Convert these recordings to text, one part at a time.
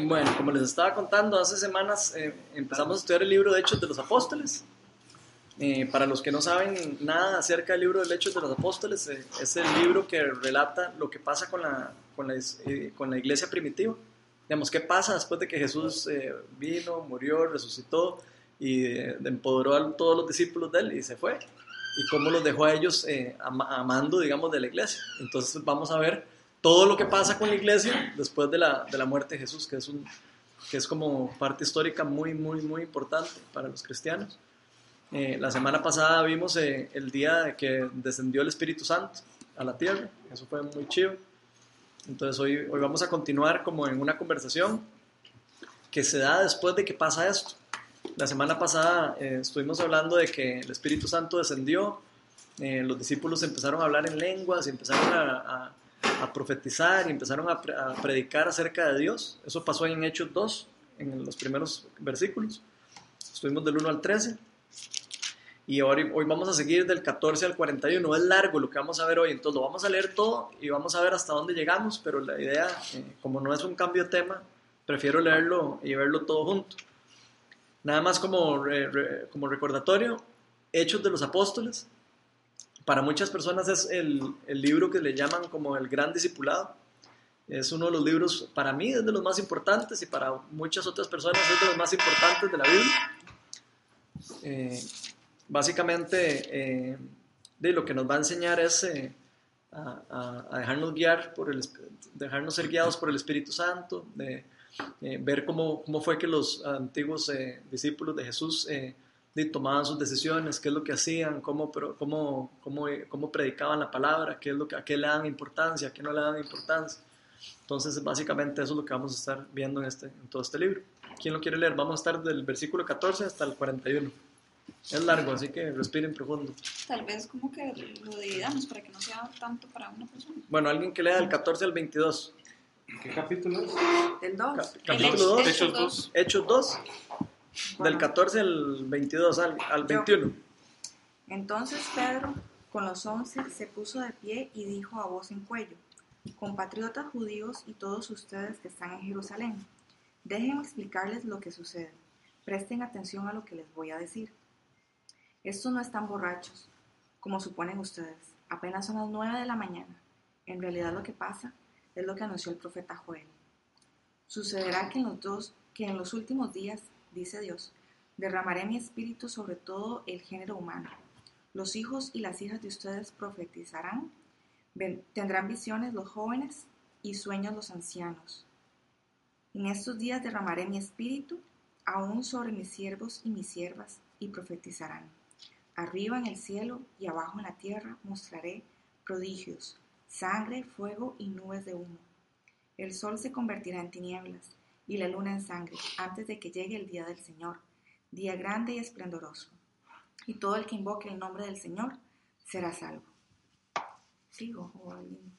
Bueno, como les estaba contando, hace semanas eh, empezamos a estudiar el libro de Hechos de los Apóstoles. Eh, para los que no saben nada acerca del libro de Hechos de los Apóstoles, eh, es el libro que relata lo que pasa con la, con la, con la iglesia primitiva. Digamos, qué pasa después de que Jesús vino, murió, resucitó y empoderó a todos los discípulos de él y se fue. Y cómo los dejó a ellos amando, digamos, de la iglesia. Entonces vamos a ver todo lo que pasa con la iglesia después de la, de la muerte de Jesús, que es, un, que es como parte histórica muy, muy, muy importante para los cristianos. Eh, la semana pasada vimos eh, el día que descendió el Espíritu Santo a la tierra, eso fue muy chido. Entonces hoy, hoy vamos a continuar como en una conversación que se da después de que pasa esto. La semana pasada eh, estuvimos hablando de que el Espíritu Santo descendió, los discípulos empezaron a hablar en lenguas, y empezaron a profetizar y empezaron a, predicar acerca de Dios. Eso pasó en Hechos 2, en los primeros versículos. Estuvimos del 1 al 13. Y hoy, hoy vamos a seguir del 14 al 41. Es largo lo que vamos a ver hoy, entonces lo vamos a leer todo y vamos a ver hasta dónde llegamos, pero la idea, eh, como no es un cambio de tema, prefiero leerlo y verlo todo junto. Nada más como, como recordatorio, Hechos de los Apóstoles, para muchas personas es el, el, libro que le llaman como el gran discipulado. Es uno de los libros, para mí es de los más importantes y para muchas otras personas es de los más importantes de la Biblia. Eh, básicamente, eh, de lo que nos va a enseñar es eh, a, a, dejarnos guiar, por el, dejarnos ser guiados por el Espíritu Santo, de ver cómo, cómo, fue que los antiguos discípulos de Jesús tomaban sus decisiones, qué es lo que hacían, cómo, cómo, cómo, cómo predicaban la palabra, qué es lo que, a qué le dan importancia, a qué no le dan importancia. Entonces, básicamente eso es lo que vamos a estar viendo en, este, en todo este libro. ¿Quién lo quiere leer? Vamos a estar del versículo 14 hasta el 41. Es largo, así que respiren profundo. Tal vez como que lo dividamos para que no sea tanto para una persona. Bueno, alguien que lea del 14 al 22. ¿Qué capítulo es? Del 2. capítulo 2. Hechos 2. Hechos 2. Del 14 al 22, al, al 21. Entonces Pedro, con los once, se puso de pie y dijo a voz en cuello, compatriotas judíos y todos ustedes que están en Jerusalén, déjenme explicarles lo que sucede. Presten atención a lo que les voy a decir. Estos no están borrachos, como suponen ustedes. Apenas son las nueve de la mañana. En realidad lo que pasa es lo que anunció el profeta Joel. Sucederá que en los, dos, que en los últimos días dice Dios, derramaré mi espíritu sobre todo el género humano. Los hijos y las hijas de ustedes profetizarán, tendrán visiones los jóvenes y sueños los ancianos. En estos días derramaré mi espíritu aún sobre mis siervos y mis siervas y profetizarán. Arriba en el cielo y abajo en la tierra mostraré prodigios, sangre, fuego y nubes de humo. El sol se convertirá en tinieblas y la luna en sangre, antes de que llegue el día del Señor, día grande y esplendoroso. Y todo el que invoque el nombre del Señor será salvo. ¿Sigo o alguien?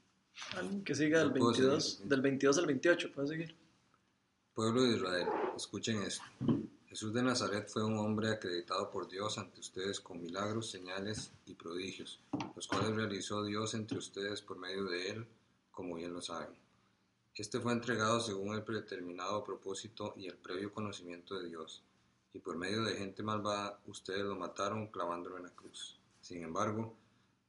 que siga del 22, del 22 al 28, ¿puedo seguir? Pueblo de Israel, escuchen esto. Jesús de Nazaret fue un hombre acreditado por Dios ante ustedes con milagros, señales y prodigios, los cuales realizó Dios entre ustedes por medio de él, como bien lo saben. Este fue entregado según el predeterminado propósito y el previo conocimiento de Dios, y por medio de gente malvada ustedes lo mataron clavándolo en la cruz. Sin embargo,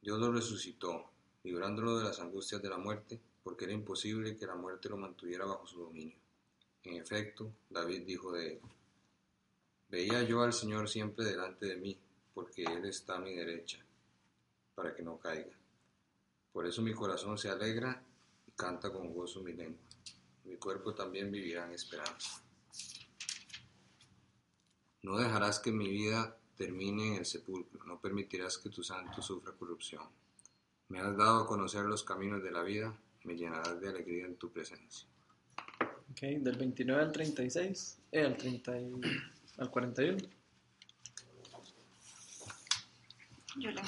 Dios lo resucitó, librándolo de las angustias de la muerte, porque era imposible que la muerte lo mantuviera bajo su dominio. En efecto, David dijo de él, Veía yo al Señor siempre delante de mí, porque Él está a mi derecha, para que no caiga. Por eso mi corazón se alegra canta con gozo mi lengua. Mi cuerpo también vivirá en esperanza. No dejarás que mi vida termine en el sepulcro, no permitirás que tu santo sufra corrupción. Me has dado a conocer los caminos de la vida, me llenarás de alegría en tu presencia. Ok, del 29 al 36, eh, al, 30 al 41. Yo le...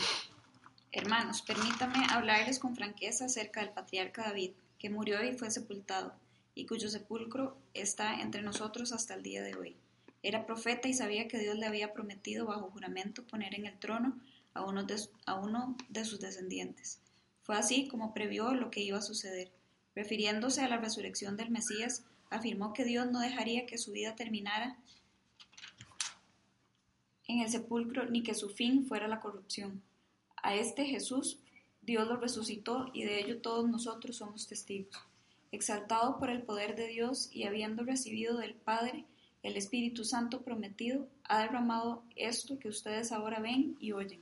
Hermanos, permítame hablarles con franqueza acerca del patriarca David, que murió y fue sepultado, y cuyo sepulcro está entre nosotros hasta el día de hoy. Era profeta y sabía que Dios le había prometido bajo juramento poner en el trono a uno de, sus descendientes. Fue así como previó lo que iba a suceder, refiriéndose a la resurrección del Mesías, afirmó que Dios no dejaría que su vida terminara en el sepulcro ni que su fin fuera la corrupción. A este Jesús Dios lo resucitó y de ello todos nosotros somos testigos. Exaltado por el poder de Dios y habiendo recibido del Padre el Espíritu Santo prometido, ha derramado esto que ustedes ahora ven y oyen.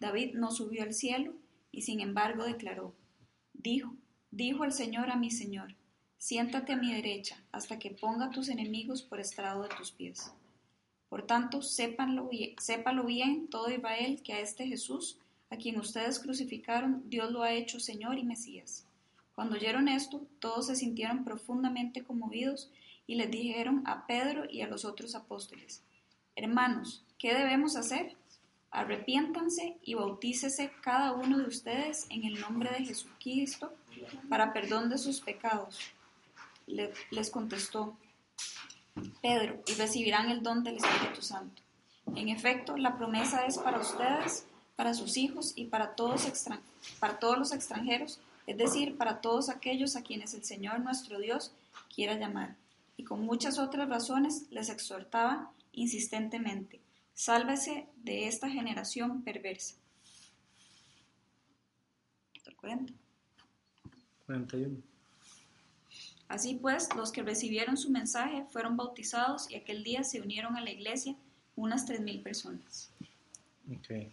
David no subió al cielo y sin embargo declaró, dijo, dijo el Señor a mi Señor, siéntate a mi derecha hasta que ponga a tus enemigos por estrado de tus pies. Por tanto, sépanlo, sépalo bien todo Israel que a este Jesús, a quien ustedes crucificaron, Dios lo ha hecho Señor y Mesías. Cuando oyeron esto, todos se sintieron profundamente conmovidos y les dijeron a Pedro y a los otros apóstoles, Hermanos, ¿qué debemos hacer? Arrepiéntanse y bautícese cada uno de ustedes en el nombre de Jesucristo para perdón de sus pecados. les contestó Pedro, y recibirán el don del Espíritu Santo. En efecto, la promesa es para ustedes, para sus hijos y para todos, para todos los extranjeros, es decir, para todos aquellos a quienes el Señor nuestro Dios quiera llamar. Y con muchas otras razones les exhortaba insistentemente, sálvese de esta generación perversa. 41. Así pues, los que recibieron su mensaje fueron bautizados y aquel día se unieron a la iglesia unas 3.000 personas. Ok.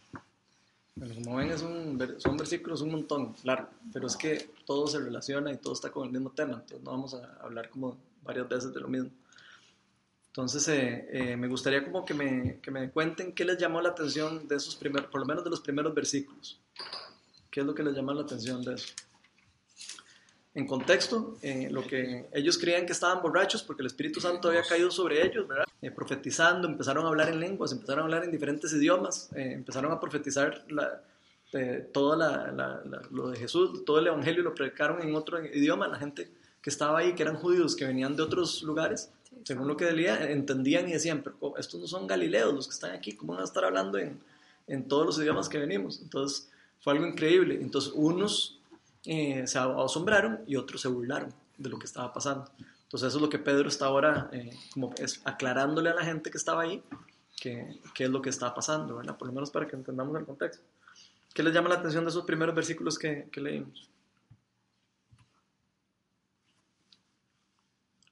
Bueno, como ven, es un, son versículos un montón, claro, pero es que todo se relaciona y todo está con el mismo tema, entonces no vamos a hablar como varias veces de lo mismo. Entonces, eh, eh, me gustaría como que me, que me, cuenten qué les llamó la atención de esos primeros, por lo menos de los primeros versículos. ¿Qué es lo que les llamó la atención de eso? En contexto, eh, lo que ellos creían que estaban borrachos porque el Espíritu Santo había caído sobre ellos, ¿verdad? profetizando, empezaron a hablar en lenguas, empezaron a hablar en diferentes idiomas, empezaron a profetizar la, todo la, lo de Jesús, todo el Evangelio lo predicaron en otro idioma, la gente que estaba ahí, que eran judíos, que venían de otros lugares, según lo que leía, entendían y decían, pero estos no son galileos los que están aquí, ¿cómo van a estar hablando en, en todos los idiomas que venimos? Entonces fue algo increíble. Entonces unos eh, se asombraron y otros se burlaron de lo que estaba pasando. Entonces eso es lo que Pedro está ahora eh, como es aclarándole a la gente que estaba ahí qué es lo que está pasando, ¿verdad? Por lo menos para que entendamos el contexto. ¿Qué les llama la atención de esos primeros versículos que, que leímos?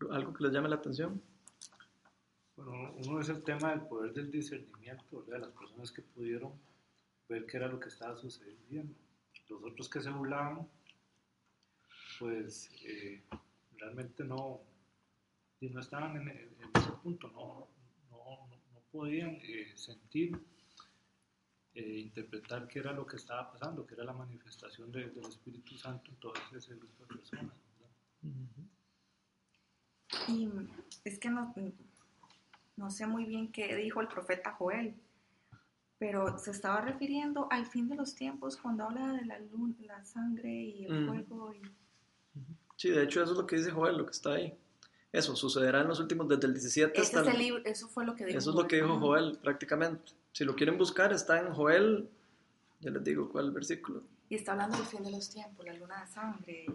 ¿Algo que les llame la atención? Bueno, uno es el tema del poder del discernimiento, de las personas que pudieron ver qué era lo que estaba sucediendo. Los otros que se burlaban, pues eh, realmente no, no estaban en, ese punto, no, no, no podían eh, sentir, eh, interpretar qué era lo que estaba pasando, qué era la manifestación del Espíritu Santo en todo ese grupo de personas. Y es que no, no sé muy bien qué dijo el profeta Joel, pero se estaba refiriendo al fin de los tiempos cuando habla de la luz, la sangre y el fuego. Y... Sí, de hecho eso es lo que dice Joel, lo que está ahí. Eso sucederá en los últimos, desde el 17 hasta... el libro, eso fue lo que dijo Eso es lo que dijo Joel, prácticamente. Si lo quieren buscar, está en Joel, ya les digo cuál es versículo. Y está hablando del fin de los tiempos, la luna de sangre.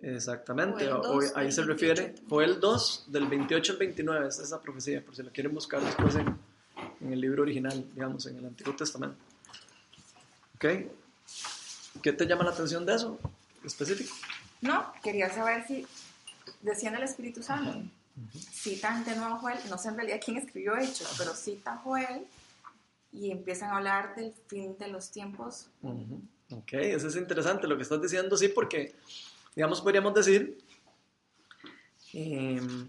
Exactamente, Hoy, ahí se refiere, Joel 2, del 28 al 29, es esa profecía, por si la quieren buscar después en, en el libro original, digamos, en el Antiguo Testamento. ¿Ok? ¿Qué te llama la atención de eso específico? No, quería saber si decían el Espíritu Santo. Citan de nuevo Joel, no sé en realidad quién escribió Hechos, pero cita Joel y empiezan a hablar del fin de los tiempos. Ok, eso es interesante lo que estás diciendo, sí, porque digamos, podríamos decir, em,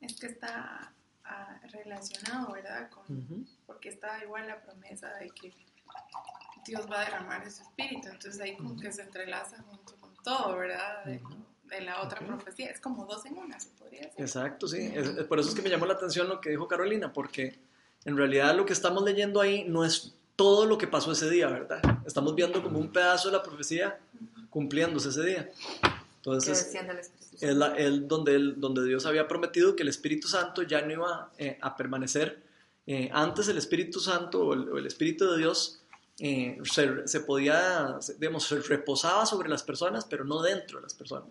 es que está ah, relacionado, ¿verdad? Con, Porque está igual la promesa de que Dios va a derramar ese espíritu, entonces ahí como que se entrelaza junto con todo, ¿verdad? De, la otra profecía, es como dos en una, se podría decir. Exacto, sí, por eso es que me llamó la atención lo que dijo Carolina, porque en realidad lo que estamos leyendo ahí no es todo lo que pasó ese día, ¿verdad? Estamos viendo como un pedazo de la profecía cumpliéndose ese día. Entonces, es, la, el, donde, el, donde Dios había prometido que el Espíritu Santo ya no iba eh, a permanecer. Eh, antes el Espíritu Santo o el, Espíritu de Dios eh, se, podía, digamos, se reposaba sobre las personas, pero no dentro de las personas.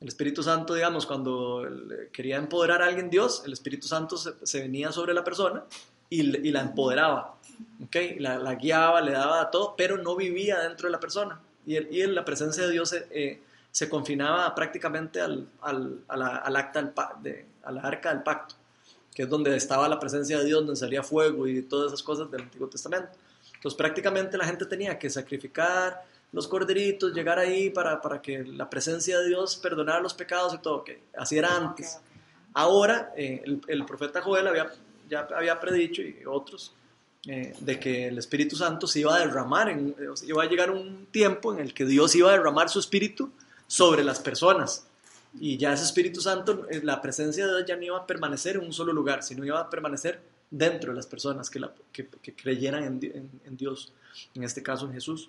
El Espíritu Santo, digamos, cuando quería empoderar a alguien Dios, el Espíritu Santo se, venía sobre la persona y, y la empoderaba, ¿okay? la, guiaba, le daba todo, pero no vivía dentro de la persona. Y, el, y la presencia de Dios eh, se confinaba prácticamente al, al, a la, al acta de, la arca del pacto, que es donde estaba la presencia de Dios, donde salía fuego y todas esas cosas del Antiguo Testamento. Entonces prácticamente la gente tenía que sacrificar los corderitos, llegar ahí para, para que la presencia de Dios perdonara los pecados y todo. Okay. Así era antes. Ahora eh, el, el, profeta Joel había, ya había predicho y otros eh, de que el Espíritu Santo se iba a derramar, en, iba a llegar un tiempo en el que Dios iba a derramar su Espíritu sobre las personas. Y ya ese Espíritu Santo, eh, la presencia de Dios ya no iba a permanecer en un solo lugar, sino iba a permanecer dentro de las personas que, la, que, que creyeran en, en, en, Dios, en este caso en Jesús.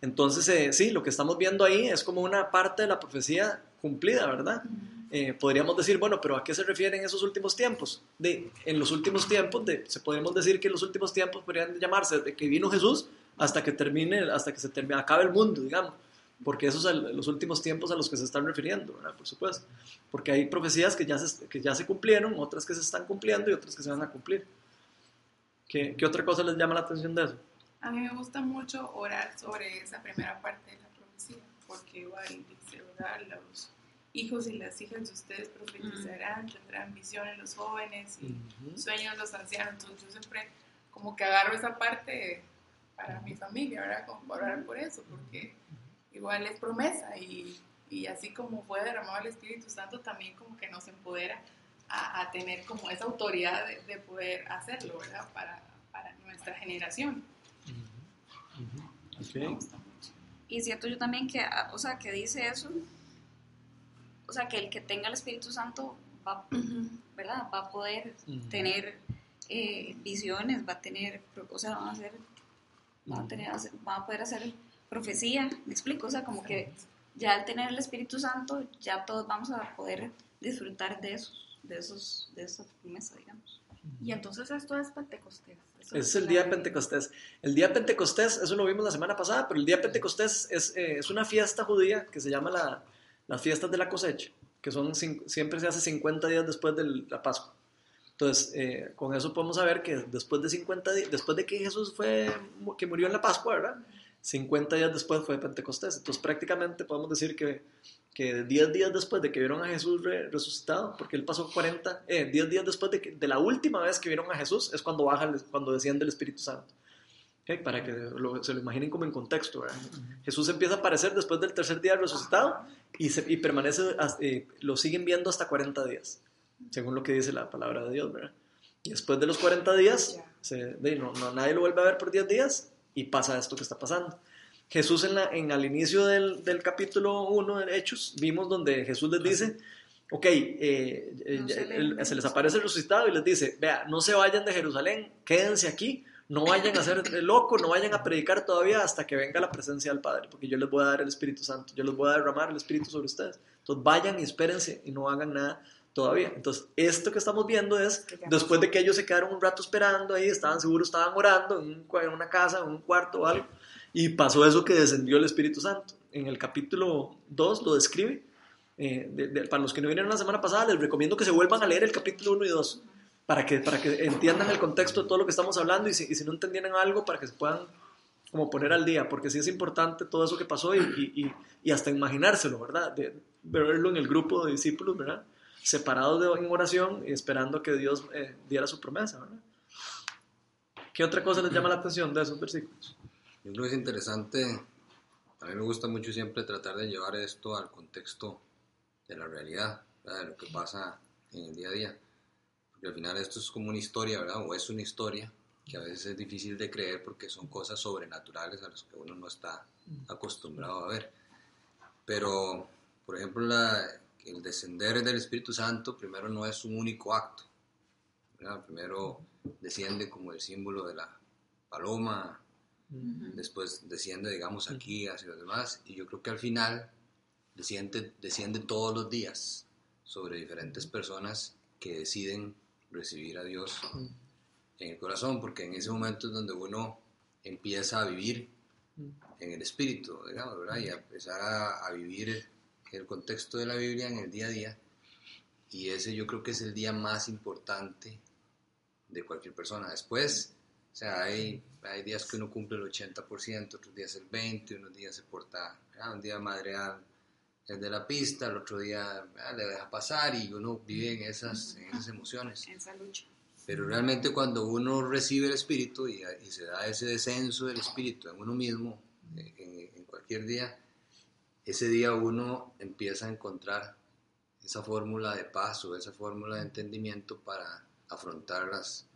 Entonces, eh, sí, lo que estamos viendo ahí es como una parte de la profecía cumplida, ¿verdad? Eh, podríamos decir, bueno, pero ¿a qué se refieren esos últimos tiempos? De, en los últimos tiempos, de, se podríamos decir que los últimos tiempos podrían llamarse desde que vino Jesús hasta que termine, hasta que se termine, acabe el mundo, digamos porque esos son los últimos tiempos a los que se están refiriendo, ¿verdad? por supuesto, porque hay profecías que ya, se, que ya se cumplieron, otras que se están cumpliendo y otras que se van a cumplir. ¿Qué, ¿Qué, otra cosa les llama la atención de eso? A mí me gusta mucho orar sobre esa primera parte de la profecía, porque igual dice, ¿verdad? Los hijos y las hijas de ustedes profetizarán, tendrán visiones los jóvenes y uh -huh. sueños los ancianos, entonces yo siempre como que agarro esa parte para mi familia, ¿verdad? Como orar por eso, porque igual es promesa y, y, así como fue derramado el Espíritu Santo, también como que nos empodera a, a tener como esa autoridad de, de, poder hacerlo, ¿verdad? Para, para nuestra generación. Uh -huh. okay. Y siento yo también que, o sea, que dice eso, o sea, que el que tenga el Espíritu Santo va, uh -huh. ¿verdad? Va a poder uh -huh. tener eh, visiones, va a tener, o sea, van a hacer, van a, tener, van a poder hacer profecía, me explico, o sea, como que ya al tener el Espíritu Santo, ya todos vamos a poder disfrutar de esos, de esos, de esa promesa, digamos. Y entonces esto es Pentecostés. Eso es el día de Pentecostés. El día de Pentecostés, eso lo vimos la semana pasada, pero el día de Pentecostés es, eh, es una fiesta judía que se llama la, las fiestas de la cosecha, que son siempre se hace 50 días después de la Pascua. Entonces, eh, con eso podemos saber que después de 50 días, después de que Jesús fue, que murió en la Pascua, ¿verdad? 50 días después fue Pentecostés. Entonces prácticamente podemos decir que, que 10 días después de que vieron a Jesús re, resucitado, porque él pasó 40, eh, 10 días después de, que, de la última vez que vieron a Jesús, es cuando baja, cuando desciende el Espíritu Santo. ¿Okay? Para que lo, se lo imaginen como en contexto. Jesús empieza a aparecer después del tercer día resucitado y, se, y permanece, eh, lo siguen viendo hasta 40 días, según lo que dice la palabra de Dios. ¿verdad? Y después de los 40 días, se, no, no, nadie lo vuelve a ver por 10 días y pasa esto que está pasando. Jesús en, la, en al inicio del, del, capítulo 1 de Hechos, vimos donde Jesús les dice, ok, eh, no se, el, se, les aparece el resucitado y les dice, vea, no se vayan de Jerusalén, quédense aquí, no vayan a ser locos, no vayan a predicar todavía hasta que venga la presencia del Padre, porque yo les voy a dar el Espíritu Santo, yo les voy a derramar el Espíritu sobre ustedes. Entonces vayan y espérense y no hagan nada todavía. Entonces, esto que estamos viendo es, después de que ellos se quedaron un rato esperando ahí, estaban seguros, estaban orando en, un, en una casa, en un cuarto o algo, y pasó eso que descendió el Espíritu Santo. En el capítulo 2 lo describe. Eh, de, de, para los que no vinieron la semana pasada, les recomiendo que se vuelvan a leer el capítulo 1 y 2 para que, para que entiendan el contexto de todo lo que estamos hablando y si, y si no entendieran algo, para que se puedan como poner al día, porque sí es importante todo eso que pasó y, y, y hasta imaginárselo, ¿verdad? De, verlo en el grupo de discípulos, ¿verdad? Separados de, en oración y esperando que Dios eh, diera su promesa, ¿verdad? ¿Qué otra cosa les llama la atención de esos versículos? Yo creo que es interesante, a mí me gusta mucho siempre tratar de llevar esto al contexto de la realidad, ¿verdad? de lo que pasa en el día a día. Porque al final esto es como una historia, ¿verdad? O es una historia que a veces es difícil de creer porque son cosas sobrenaturales a las que uno no está acostumbrado a ver. Pero, por ejemplo, la, el descender del Espíritu Santo primero no es un único acto. ¿verdad? Primero desciende como el símbolo de la paloma, uh -huh. después desciende, digamos, aquí hacia los demás, y yo creo que al final desciende, desciende todos los días sobre diferentes personas que deciden recibir a Dios en el corazón, porque en ese momento es donde uno empieza a vivir en el espíritu, digamos, ¿verdad? Y a empezar a, a vivir el contexto de la Biblia en el día a día. Y ese yo creo que es el día más importante de cualquier persona. Después, o sea, hay, hay días que uno cumple el 80%, otros días el 20%, unos días se porta, ah, un día madreal desde la pista, el otro día ah, le deja pasar y uno vive en esas, en esas emociones. En esa lucha. Pero realmente cuando uno recibe el espíritu y, y se da ese descenso del espíritu en uno mismo, eh, en, en cualquier día, ese día uno empieza a encontrar esa fórmula de paz o esa fórmula de entendimiento para afrontar las,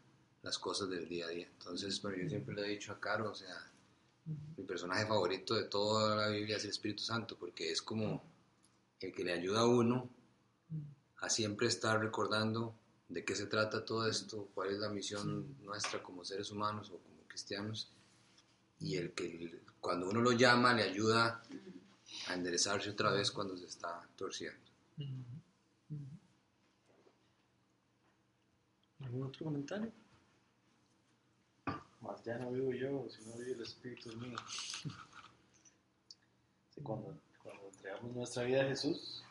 las cosas del día a día. Entonces, bueno, yo siempre le he dicho a Caro, o sea, mi personaje favorito de toda la Biblia es el Espíritu Santo, porque es como el que le ayuda a uno a siempre estar recordando de qué se trata todo esto, cuál es la misión nuestra como seres humanos o como cristianos, y el que cuando uno lo llama le ayuda a enderezarse otra vez cuando se está torciendo. ¿Algún otro comentario? Más ya no vivo yo, sino vive el Espíritu en mí. Sí, cuando, cuando entregamos nuestra vida a Jesús,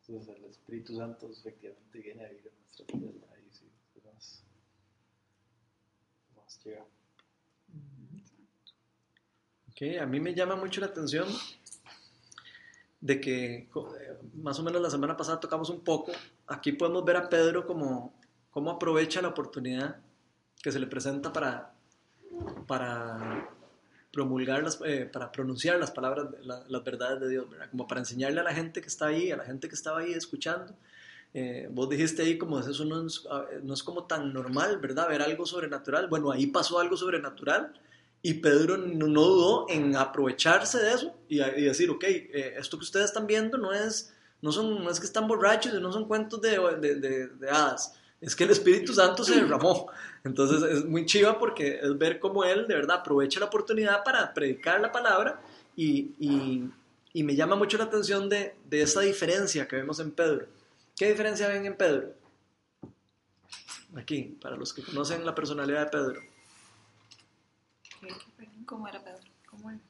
entonces el Espíritu Santo efectivamente viene a vivir en nuestras vidas. Ahí sí, es más, más llega. Ok, a mí me llama mucho la atención de que eh, más o menos la semana pasada tocamos un poco. Aquí podemos ver a Pedro como cómo aprovecha la oportunidad que se le presenta para, para promulgar, las, eh, para pronunciar las palabras, las verdades de Dios, ¿verdad? Como para enseñarle a la gente que está ahí, a la gente que estaba ahí escuchando. Eh, vos dijiste ahí como eso no es, ah, no es como tan normal, ¿verdad? Ver algo sobrenatural. Bueno, ahí pasó algo sobrenatural y Pedro no, no dudó en aprovecharse de eso y, y decir, ok, eh, esto que ustedes están viendo no es, no son, no es que están borrachos no son cuentos de, de, de- de hadas, es que el Espíritu Santo se derramó. Entonces es muy chiva porque es ver cómo él de verdad aprovecha la oportunidad para predicar la palabra y, y- y me llama mucho la atención de, de esa diferencia que vemos en Pedro. ¿Qué diferencia ven en Pedro? Aquí, para los que conocen la personalidad de Pedro. ¿Cómo era Pedro? ¿Cómo era?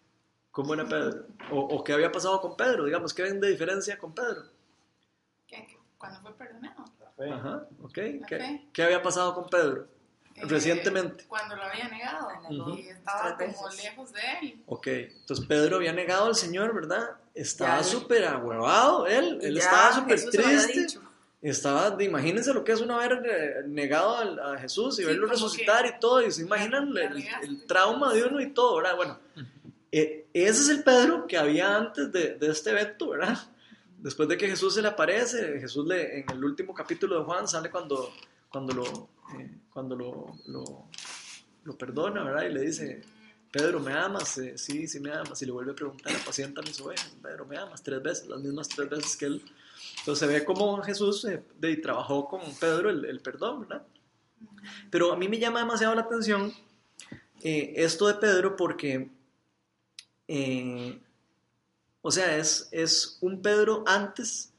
¿Cómo era Pedro? O, o qué había pasado con Pedro, digamos, ¿qué ven de diferencia con Pedro? ¿Qué? ¿Cuándo fue perdonado? La fe. Ajá, ok. La ¿Qué, fe. qué había pasado con Pedro? Eh, Recientemente. Cuando lo había negado. Y estaba como lejos de él. Ok, entonces Pedro había negado al Señor, ¿verdad? Estaba súper ahuevado, él, él ya estaba súper triste. Estaba, imagínense lo que es uno haber eh, negado a, Jesús y Sí, verlo resucitar que y todo, y se imaginan el, el trauma de uno y todo, ¿verdad? Bueno, eh, ese es el Pedro que había antes de, de este evento, ¿verdad? Después de que Jesús se le aparece, Jesús le, en el último capítulo de Juan sale cuando, cuando, lo, eh, cuando lo, lo, lo perdona, ¿verdad? Y le dice, Pedro, ¿me amas? Eh, sí, sí me amas. Y le vuelve a preguntar, apacienta mis ovejas. Pedro, ¿me amas? Tres veces, las mismas tres veces que él. Entonces se ve como Jesús eh, trabajó con Pedro el, el perdón, ¿verdad? Pero a mí me llama demasiado la atención eh, esto de Pedro porque, eh, o sea, es, es un Pedro antes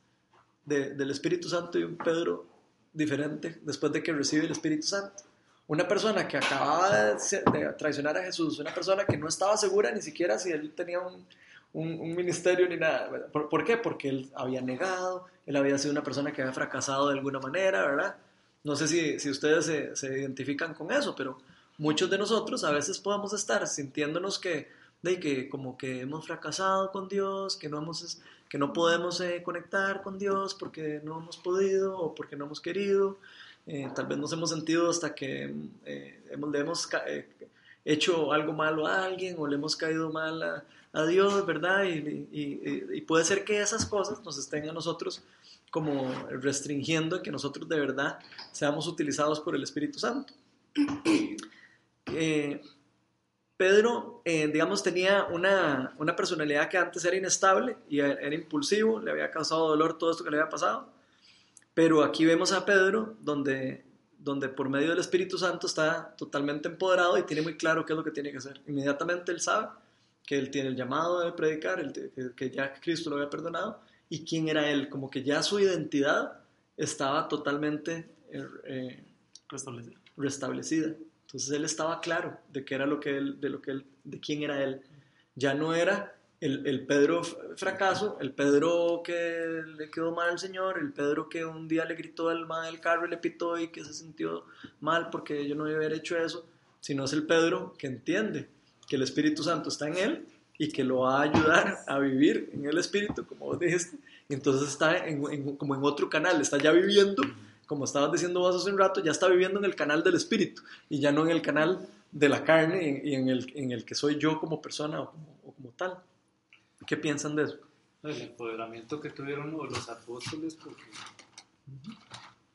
de- del Espíritu Santo y un Pedro diferente después de que recibe el Espíritu Santo. Una persona que acababa de, de traicionar a Jesús, una persona que no estaba segura ni siquiera si él tenía un, un- un ministerio ni nada. ¿Por, por qué? Porque él había negado, él había sido una persona que había fracasado de alguna manera, ¿verdad? No sé si, si ustedes se, se identifican con eso, pero muchos de nosotros a veces podemos estar sintiéndonos que, de que como que hemos fracasado con Dios, que no, hemos, que no podemos eh, conectar con Dios porque no hemos podido o porque no hemos querido. Eh, tal vez nos hemos sentido hasta que eh, hemos, le hemos eh, hecho algo malo a alguien o le hemos caído mal a, a Dios, ¿verdad? Y, puede ser que esas cosas nos estén a nosotros como restringiendo que nosotros de verdad seamos utilizados por el Espíritu Santo. Eh, Pedro, eh, digamos, tenía una, una personalidad que antes era inestable y era impulsivo, le había causado dolor todo esto que le había pasado. Pero aquí vemos a Pedro donde, donde por medio del Espíritu Santo está totalmente empoderado y tiene muy claro qué es lo que tiene que hacer. Inmediatamente él sabe que él tiene el llamado de predicar, que, ya Cristo lo había perdonado y quién era él, como que ya su identidad estaba totalmente eh, eh, restablecida. Entonces él estaba claro de qué era lo que él, de lo que él, de quién era él. Ya no era el, el Pedro fracaso, el Pedro que le quedó mal al Señor, el Pedro que un día le gritó al mal del carro y le pitó y que se sintió mal porque yo no debía haber hecho eso, sino es el Pedro que entiende que el Espíritu Santo está en él y que lo va a ayudar a vivir en el Espíritu, como vos dijiste. Y entonces está como en otro canal, está ya viviendo, como estabas diciendo vos hace un rato, ya está viviendo en el canal del Espíritu y ya no en el canal de la carne y en el, en el que soy yo como persona o como tal. ¿Qué piensan de eso? El empoderamiento que tuvieron los apóstoles, porque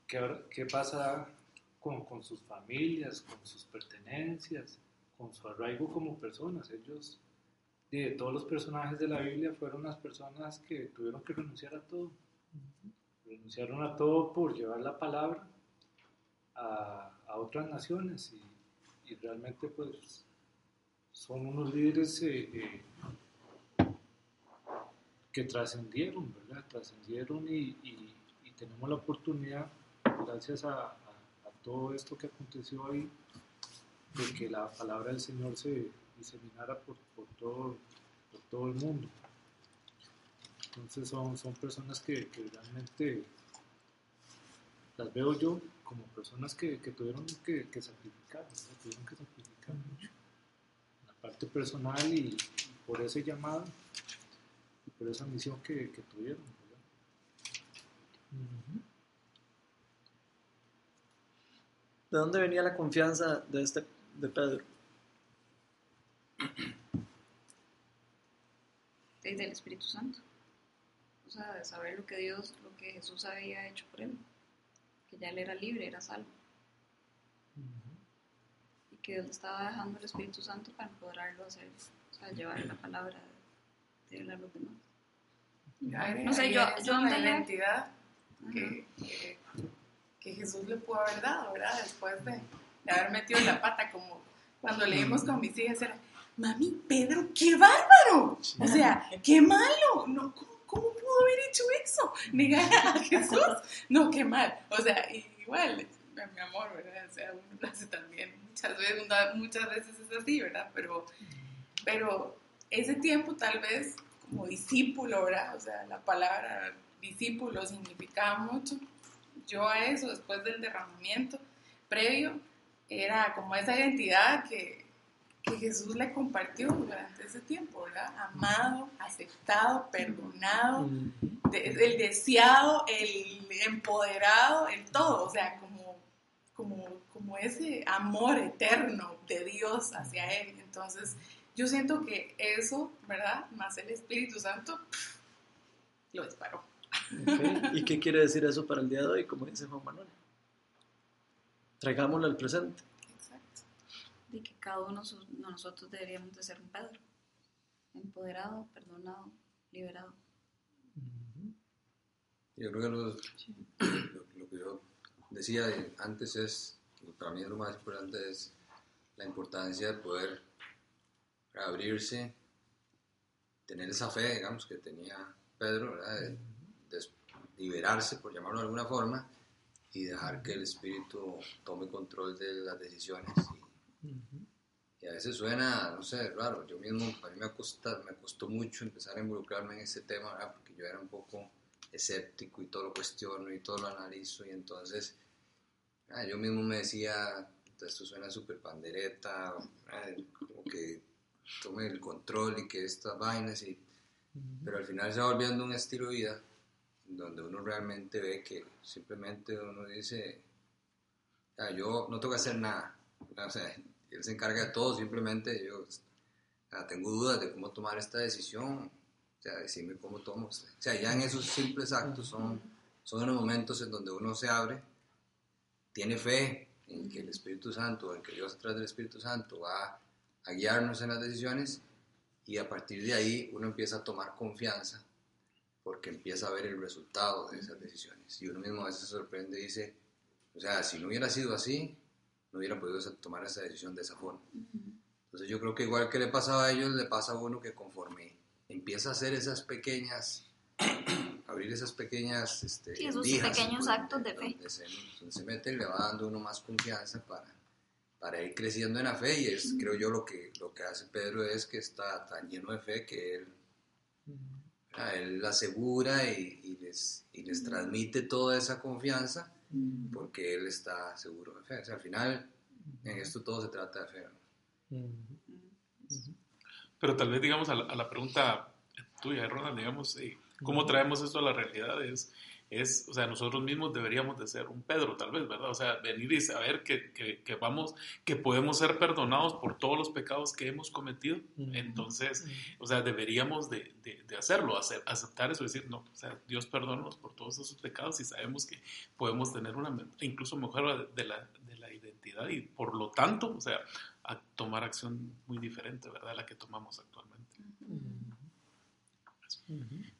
¿qué, pasa con, sus familias, con sus pertenencias, con su arraigo como personas? Ellos, de todos los personajes de la Biblia, fueron las personas que tuvieron que renunciar a todo. Renunciaron a todo por llevar la palabra a, otras naciones y, y, realmente pues son unos líderes eh, eh, que trascendieron, ¿verdad? Trascendieron y, tenemos la oportunidad, gracias a, todo esto que aconteció ahí, de que la palabra del Señor se diseminara por, todo, el mundo. Entonces son, son personas que, realmente las veo yo como personas que, tuvieron que, que sacrificar, ¿verdad? tuvieron que sacrificar mucho. La parte personal y por ese llamado por esa misión que, que tuvieron. ¿De dónde venía la confianza de, este, de Pedro? Desde el Espíritu Santo. O sea, de saber lo que Dios, lo que Jesús había hecho por él. Que ya él era libre, era salvo. Y que Dios le estaba dejando el Espíritu Santo para empoderarlo a hacer, o sea, llevar la palabra de, de él a los demás. No sé, yo, yo la identidad que, que, que, Jesús le pudo haber dado, ¿verdad? Después de, de haber metido la pata, como cuando leímos con mis hijas, era, mami, Pedro, qué bárbaro, o sea, qué malo, no, ¿cómo, cómo pudo haber hecho eso? Negar a Jesús, no, qué mal, o sea, igual, mi amor, ¿verdad? O sea, uno lo hace también, muchas veces, muchas veces es así, ¿verdad? Pero, pero ese tiempo tal vez como discípulo, ¿verdad? O sea, la palabra discípulo significaba mucho. Yo a eso, después del derramamiento previo, era como esa identidad que, que Jesús le compartió durante ese tiempo, ¿verdad? Amado, aceptado, perdonado, de, el deseado, el empoderado, el todo, o sea, como, como, como ese amor eterno de Dios hacia Él. Entonces, yo siento que eso, ¿verdad? Más el Espíritu Santo, pff, lo disparó. Okay. ¿Y qué quiere decir eso para el día de hoy, como dice Juan Manuel? Traigámoslo al presente. Exacto. De que cada uno de nosotros deberíamos de ser un Pedro. Empoderado, perdonado, liberado. Yo creo que lo, sí. lo, lo, que yo decía antes es, para mí lo más importante es la importancia de poder abrirse, tener esa fe, digamos, que tenía Pedro, ¿verdad? De, de liberarse, por llamarlo de alguna forma, y dejar que el Espíritu tome control de las decisiones. Y, y a veces suena, no sé, raro. Yo mismo, a mí me, costó, me costó mucho empezar a involucrarme en ese tema, ¿verdad? porque yo era un poco escéptico y todo lo cuestiono y todo lo analizo, y entonces ah, yo mismo me decía, esto suena súper pandereta, como que tome el control y que estas vainas, y, uh -huh. pero al final se va volviendo un estilo de vida donde uno realmente ve que simplemente uno dice, ah, yo no tengo que hacer nada, o sea, él se encarga de todo, simplemente yo ah, tengo dudas de cómo tomar esta decisión, o sea, decirme cómo tomo, o sea, ya en esos simples actos son, son los momentos en donde uno se abre, tiene fe en que el Espíritu Santo, en que Dios a través del Espíritu Santo va a guiarnos en las decisiones y a partir de ahí uno empieza a tomar confianza porque empieza a ver el resultado de esas decisiones. Y uno mismo a veces se sorprende y dice, o sea, si no hubiera sido así, no hubiera podido tomar esa decisión de esa forma. Uh -huh. Entonces yo creo que igual que le pasaba a ellos, le pasa a uno que conforme empieza a hacer esas pequeñas, abrir esas pequeñas... Este, sí, esos lijas, pequeños actos de fe. Donde se, donde se mete, le va dando uno más confianza para para ir creciendo en la fe y es, creo yo, lo que, lo que hace Pedro es que está tan lleno de fe que él, él asegura y, y les, y les transmite toda esa confianza porque él está seguro de fe. O sea, al final, en esto todo se trata de fe. Pero tal vez, digamos, a la, a la pregunta tuya, Ronald, digamos, eh, ¿cómo traemos esto a la realidad? Es, es, o sea, nosotros mismos deberíamos de ser un Pedro, tal vez, ¿verdad? O sea, venir y saber que, que, que vamos, que podemos ser perdonados por todos los pecados que hemos cometido. Entonces, o sea, deberíamos de, de, de hacerlo, hacer, aceptar eso, decir, no, o sea, Dios perdónanos por todos esos pecados y sabemos que podemos tener una, incluso mejora de la, de la identidad y por lo tanto, o sea, a tomar acción muy diferente, ¿verdad? La que tomamos actualmente.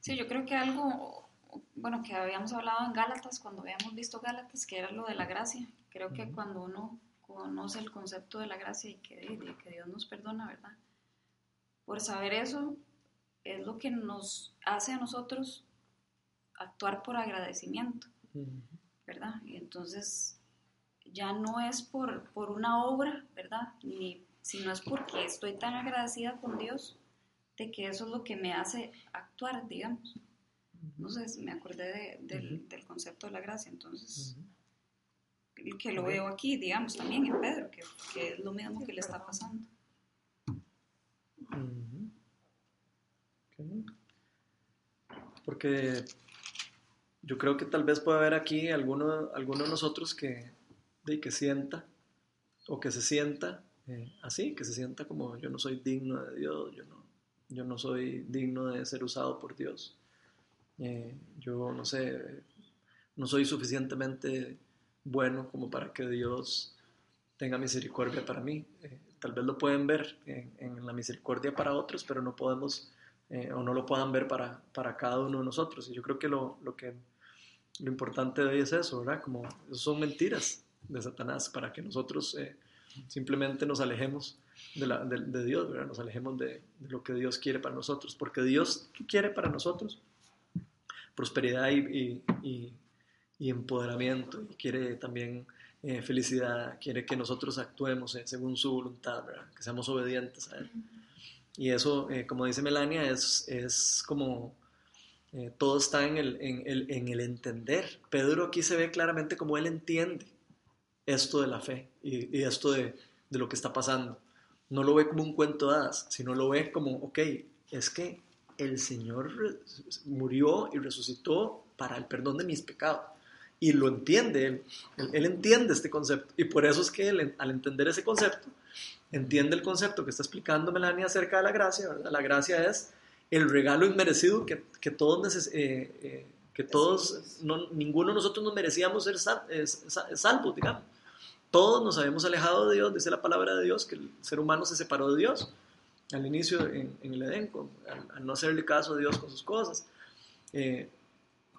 Sí, yo creo que algo, bueno, que habíamos hablado en Gálatas, cuando habíamos visto Gálatas, que era lo de la gracia. Creo que cuando uno conoce el concepto de la gracia y que, de que Dios nos perdona, ¿verdad? Por saber eso es lo que nos hace a nosotros actuar por agradecimiento, ¿verdad? Y entonces ya no es por, por una obra, ¿verdad? Ni, sino es porque estoy tan agradecida con Dios de que eso es lo que me hace actuar, digamos. No sé, me acordé de, del, del, concepto de la gracia, entonces, que lo veo aquí, digamos, también en Pedro, que, que es lo mismo que le está pasando. Okay. Porque yo creo que tal vez puede haber aquí alguno, alguno de nosotros que, de, que sienta o que se sienta eh, así, que se sienta como yo no soy digno de Dios, yo no, yo no soy digno de ser usado por Dios. Eh, yo no sé, no soy suficientemente bueno como para que Dios tenga misericordia para mí. Eh, tal vez lo pueden ver en, en, la misericordia para otros, pero no podemos eh, o no lo puedan ver para, para cada uno de nosotros. Y yo creo que lo, lo que lo importante de hoy es eso, ¿verdad? Como son mentiras de Satanás para que nosotros eh, simplemente nos alejemos de, la, de, de Dios, ¿verdad? Nos alejemos de, de, lo que Dios quiere para nosotros, porque Dios quiere para nosotros prosperidad y, y, y, empoderamiento, y quiere también eh, felicidad, quiere que nosotros actuemos eh, según su voluntad. Que seamos obedientes a Él. Y eso, eh, como dice Melania, es, es como eh, todo está en el, en, el, en el entender. Pedro aquí se ve claramente como él entiende esto de la fe y, y esto de, de, lo que está pasando. No lo ve como un cuento de hadas, sino lo ve como, ok, es que el Señor murió y resucitó para el perdón de mis pecados. Y lo entiende, él, él, entiende este concepto. Y por eso es que él, al entender ese concepto, entiende el concepto que está explicando Melania acerca de la gracia. ¿verdad? La gracia es el regalo inmerecido que, que todos, eh, eh, que todos no, ninguno de nosotros nos merecíamos ser sal, eh, salvos, digamos. Todos nos habíamos alejado de Dios, dice la palabra de Dios, que el ser humano se separó de Dios al inicio en, el Edén, con, al, al, no hacerle caso a Dios con sus cosas. Eh,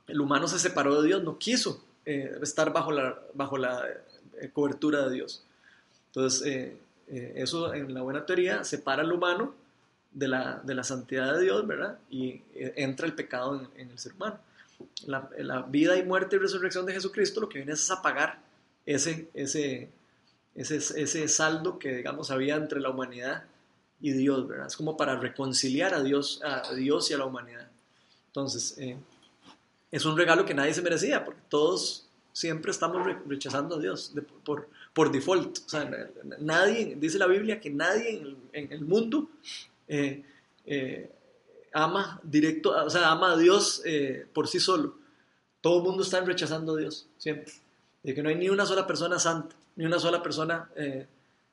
el humano se separó de Dios, no quiso eh, estar bajo la, bajo la eh, cobertura de Dios. Entonces, eso en la buena teoría separa al humano de la, de la santidad de Dios, ¿verdad? Y entra el pecado en, en el ser humano. La, la, vida y muerte y resurrección de Jesucristo lo que viene es apagar ese, ese, ese, ese saldo que, digamos, había entre la humanidad y Dios, ¿verdad? Es como para reconciliar a Dios, a Dios y a la humanidad. Entonces, eh, es un regalo que nadie se merecía, porque todos siempre estamos rechazando a Dios de, por, por default. O sea, nadie, dice la Biblia que nadie en el, en el mundo eh, eh, ama directo, o sea, ama a Dios eh, por sí solo. Todo el mundo está rechazando a Dios, siempre. De que no hay ni una sola persona santa, ni una sola persona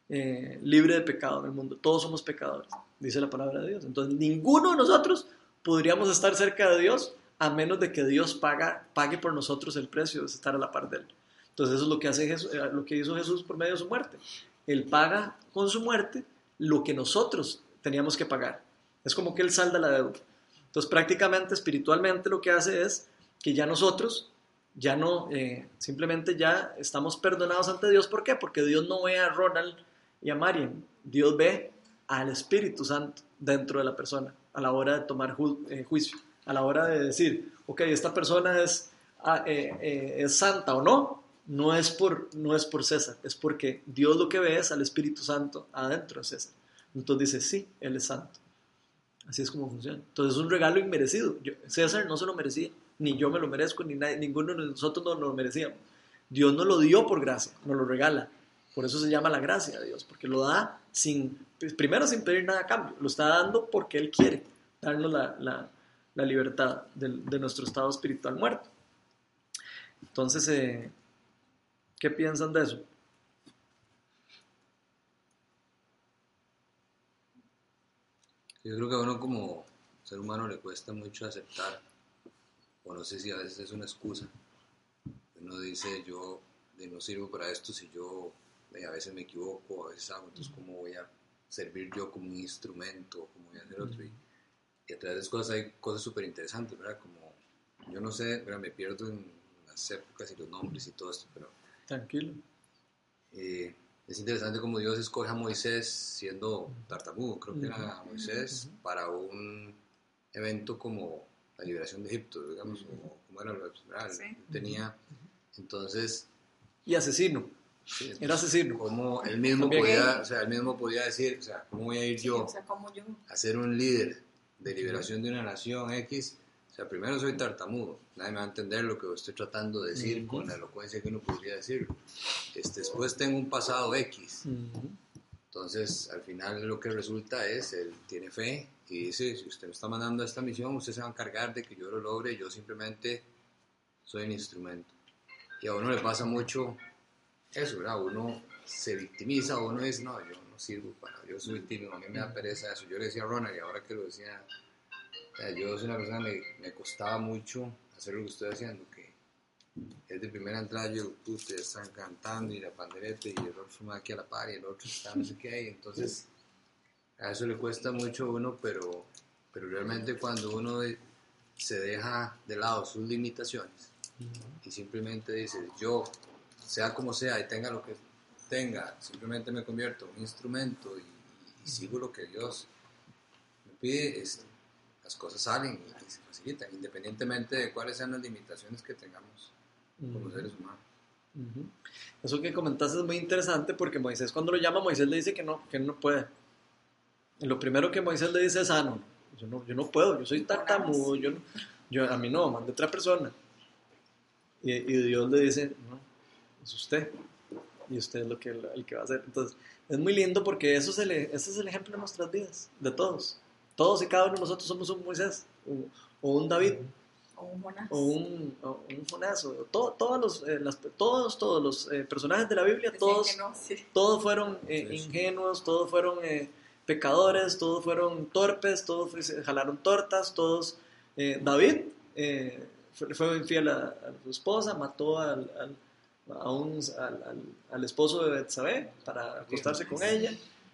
eh, eh, libre de pecado en el mundo. Todos somos pecadores, dice la palabra de Dios. Entonces, ninguno de nosotros podríamos estar cerca de Dios a menos de que Dios paga, pague por nosotros el precio de estar a la par de Él. Entonces, eso es lo que, hace Jesús, lo que hizo Jesús por medio de su muerte. Él paga con su muerte lo que nosotros teníamos que pagar. Es como que Él salda la deuda. Entonces, prácticamente, espiritualmente, lo que hace es que ya nosotros, ya no, eh, simplemente ya estamos perdonados ante Dios. ¿Por qué? Porque Dios no ve a Ronald y a Marian. Dios ve al Espíritu Santo dentro de la persona a la hora de tomar eh, juicio, a la hora de decir, ok, esta persona es, ah, eh, eh, es santa o no. no es por, no es por César, es porque Dios lo que ve es al Espíritu Santo adentro de César. Entonces dice, sí, Él es santo. Así es como funciona. Entonces es un regalo inmerecido. César no se lo merecía, ni yo me lo merezco, ni nadie- ninguno de nosotros no lo merecíamos. Dios nos lo dio por gracia, nos lo regala. Por eso se llama la gracia de Dios, porque lo da sin, primero sin pedir nada a cambio, lo está dando porque Él quiere darnos la, la- libertad de, nuestro estado espiritual muerto. Entonces, eh, ¿qué piensan de eso? Yo creo que a uno como ser humano le cuesta mucho aceptar, o no sé si a veces es una excusa. Uno dice, yo no sirvo para esto si yo a veces me equivoco, a veces hago, entonces ¿cómo voy a servir yo como un instrumento? ¿Cómo voy a hacer otro? Y, y a través de esas cosas hay cosas súper interesantes, ¿verdad? Como, yo no sé, ¿verdad? me pierdo en las épocas y los nombres y todo esto, pero Tranquilo. eh, es interesante como Dios escoge a Moisés siendo tartamudo, creo que era Moisés, para un evento como la liberación de Egipto, digamos, o como era lo. Tenía, entonces, Y asesino, sí, era asesino. como él mismo También. podía, o sea, él mismo podía decir, o sea, ¿cómo voy a ir Sí, yo o sea, yo. a ser un líder de liberación de una nación X? O sea, primero soy tartamudo, nadie me va a entender lo que estoy tratando de decir Ujú. con la elocuencia que uno podría decirlo. Este, después tengo un pasado X, Ujú. Entonces, al final lo que resulta es, él tiene fe y dice, si usted me está mandando a esta misión, usted se va a encargar de que yo lo logre, yo simplemente soy un instrumento. Y a uno le pasa mucho eso, ¿verdad? Uno se victimiza, uno dice, no, yo no sirvo para, yo soy tímido, a mí me da pereza eso. Yo le decía a Ronald y ahora que lo decía, yo soy una persona que me costaba mucho hacer lo que estoy haciendo, que es de primera entrada, yo, ustedes están cantando y la pandereta y el otro fuma aquí a la par y el otro está no sé qué, entonces a eso le cuesta mucho a uno, pero, pero realmente cuando uno se deja de lado sus limitaciones y simplemente dice, yo, sea como sea y tenga lo que tenga, simplemente me convierto en un instrumento y, y sigo lo que Dios me pide, este, las cosas salen y, y se facilitan, independientemente de cuáles sean las limitaciones que tengamos como seres humanos. Ujú. Eso que comentaste es muy interesante porque Moisés cuando lo llama, Moisés le dice que no, que no puede. Y lo primero que Moisés le dice es, ah, no, yo no, yo no puedo, yo soy tartamudo, yo, no- yo, a mí no, mande otra persona. Y, y Dios le dice, no, es usted. Y usted es lo que, el, que va a hacer. Entonces, es muy lindo porque eso es el, ese es el ejemplo de nuestras vidas, de todos. Todos y cada uno de nosotros somos un Moisés o, o un David O un Jonás. o un, o un Jonás, o to- todos los, eh, las- todos, todos los eh, personajes de la Biblia, todos, que no, sí. todos fueron eh, ingenuos, todos fueron eh, pecadores, todos fueron torpes, todos jalaron tortas, todos... eh, David eh, fue, fue infiel a, a su esposa, mató al, al- a un- al, al- al esposo de Betsabé para acostarse con ella.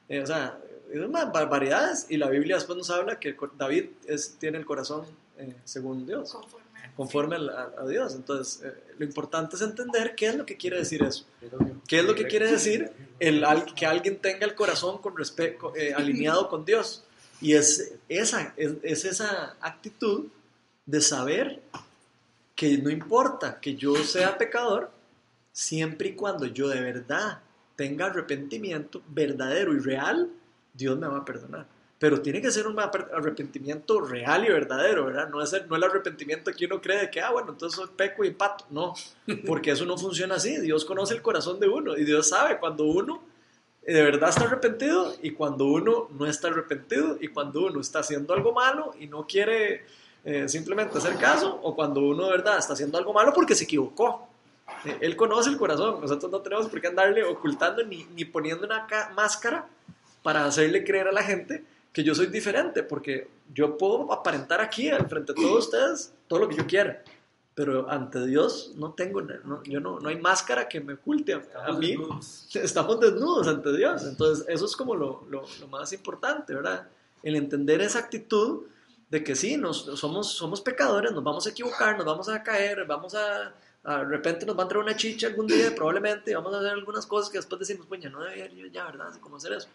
Eh, o sea, es unas barbaridades y la Biblia después nos habla que David es, tiene el corazón eh, según Dios Conforme a- conforme al- a, a Dios. Entonces, eh, lo importante es entender qué es lo que quiere decir eso. ¿Qué es lo que quiere decir el, al- que alguien tenga el corazón con respe- co- eh, alineado con Dios? Y es esa, es, es esa actitud de saber que no importa que yo sea pecador, siempre y cuando yo de verdad tenga arrepentimiento verdadero y real, Dios me va a perdonar. Pero tiene que ser un arrepentimiento real y verdadero, ¿verdad? No es, el, no el arrepentimiento que uno cree de que, ah, bueno, entonces soy peco y pato. No, porque eso no funciona así. Dios conoce el corazón de uno y Dios sabe cuando uno de verdad está arrepentido y cuando uno no está arrepentido y cuando uno está haciendo algo malo y no quiere eh, simplemente hacer caso o cuando uno de verdad está haciendo algo malo porque se equivocó. Él conoce el corazón, nosotros no tenemos por qué andarle ocultando ni, ni poniendo una ca- máscara para hacerle creer a la gente que yo soy diferente, porque yo puedo aparentar aquí, frente de todos ustedes, todo lo que yo quiera, pero ante Dios no tengo, no, yo no, no hay máscara que me oculte a, a mí, estamos desnudos ante Dios, entonces eso es como lo, lo, lo más importante, ¿verdad? El entender esa actitud de que sí, nos, somos, somos pecadores, nos vamos a equivocar, nos vamos a caer, vamos a, a- de repente nos va a entrar una chicha algún día, probablemente, vamos a hacer algunas cosas que después decimos, pues ya no debería yo ya, ¿verdad? Así como hacer eso.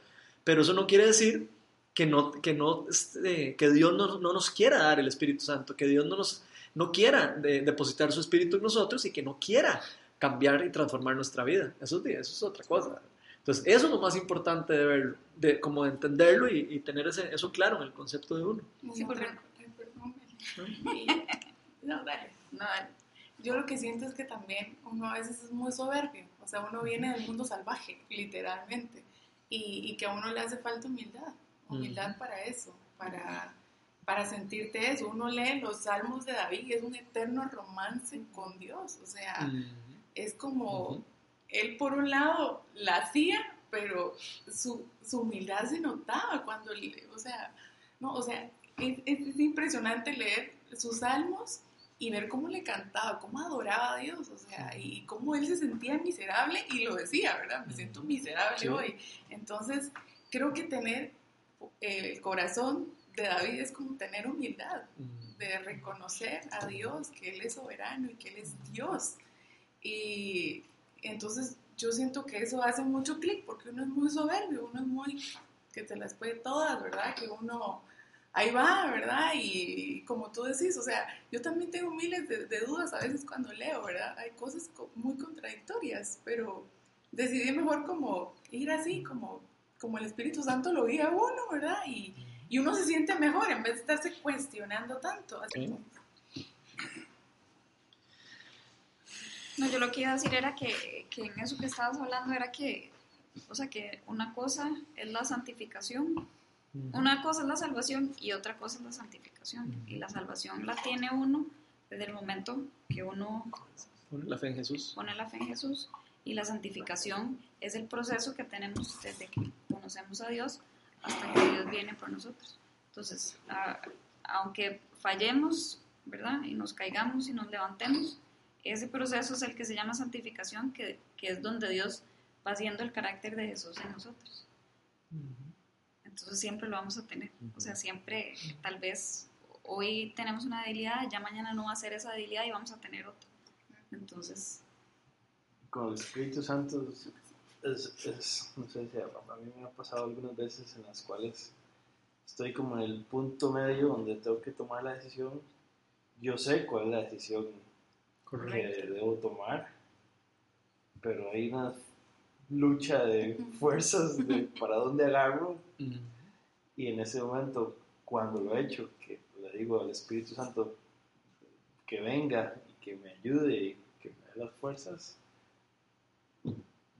Pero eso no quiere decir que, no, que, no, este, que Dios no, no nos quiera dar el Espíritu Santo, que Dios no nos no quiera de- depositar su Espíritu en nosotros y que no quiera cambiar y transformar nuestra vida. Eso, es- eso es otra cosa. Entonces, eso es lo más importante de verlo, de como de entenderlo y, y tener ese, eso claro en el concepto de uno. Sí, porque-. Y- no, dale. No, dale. Yo lo que siento es que también uno a veces es muy soberbio, o sea, uno viene del mundo salvaje, literalmente, y, y que a uno le hace falta humildad, humildad para eso, para, para sentirte eso. Uno lee los salmos de David y es un eterno romance con Dios, o sea, es como, él por un lado la hacía, pero su, su humildad se notaba cuando, o sea, no, o sea, es impresionante leer sus salmos y ver cómo le cantaba, cómo adoraba a Dios, o sea, y cómo él se sentía miserable y lo decía, ¿verdad? Me siento miserable Sí. hoy. Entonces, creo que tener eh, el corazón de David es como tener humildad, de reconocer a Dios, que Él es soberano y que Él es Dios. Y entonces yo siento que eso hace mucho clic, porque uno es muy soberbio, uno es muy que te las puede todas, ¿verdad? Que uno ahí va, ¿verdad? Y como tú decís, o sea, yo también tengo miles de, de dudas a veces cuando leo, ¿verdad? Hay cosas co- muy contradictorias, pero decidí mejor como ir así, como, como el Espíritu Santo lo guía a uno, ¿verdad? Y, y uno se siente mejor en vez de estarse cuestionando tanto. Así Sí. No, yo lo que iba a decir era que, que en eso que estabas hablando era que, o sea, que una cosa es la santificación, una cosa es la salvación y otra cosa es la santificación. Y la salvación la tiene uno desde el momento que uno La fe en Jesús. pone la fe en Jesús y la santificación es el proceso que tenemos desde que conocemos a Dios hasta que Dios viene por nosotros. Entonces, a- aunque fallemos, ¿verdad? Y nos caigamos y nos levantemos, ese proceso es el que se llama santificación, que, que es donde Dios va haciendo el carácter de Jesús en nosotros. Entonces siempre lo vamos a tener. O sea, siempre, tal vez hoy tenemos una debilidad, ya mañana no va a ser esa debilidad y vamos a tener otra. Entonces, con el Espíritu Santo es, no sé si a, a mí me ha pasado algunas veces en las cuales estoy como en el punto medio donde tengo que tomar la decisión. Yo sé cuál es la decisión que debo tomar, pero hay una lucha de fuerzas de para dónde agarro y en ese momento cuando lo he hecho, que le digo al Espíritu Santo que venga y que me ayude y que me dé las fuerzas,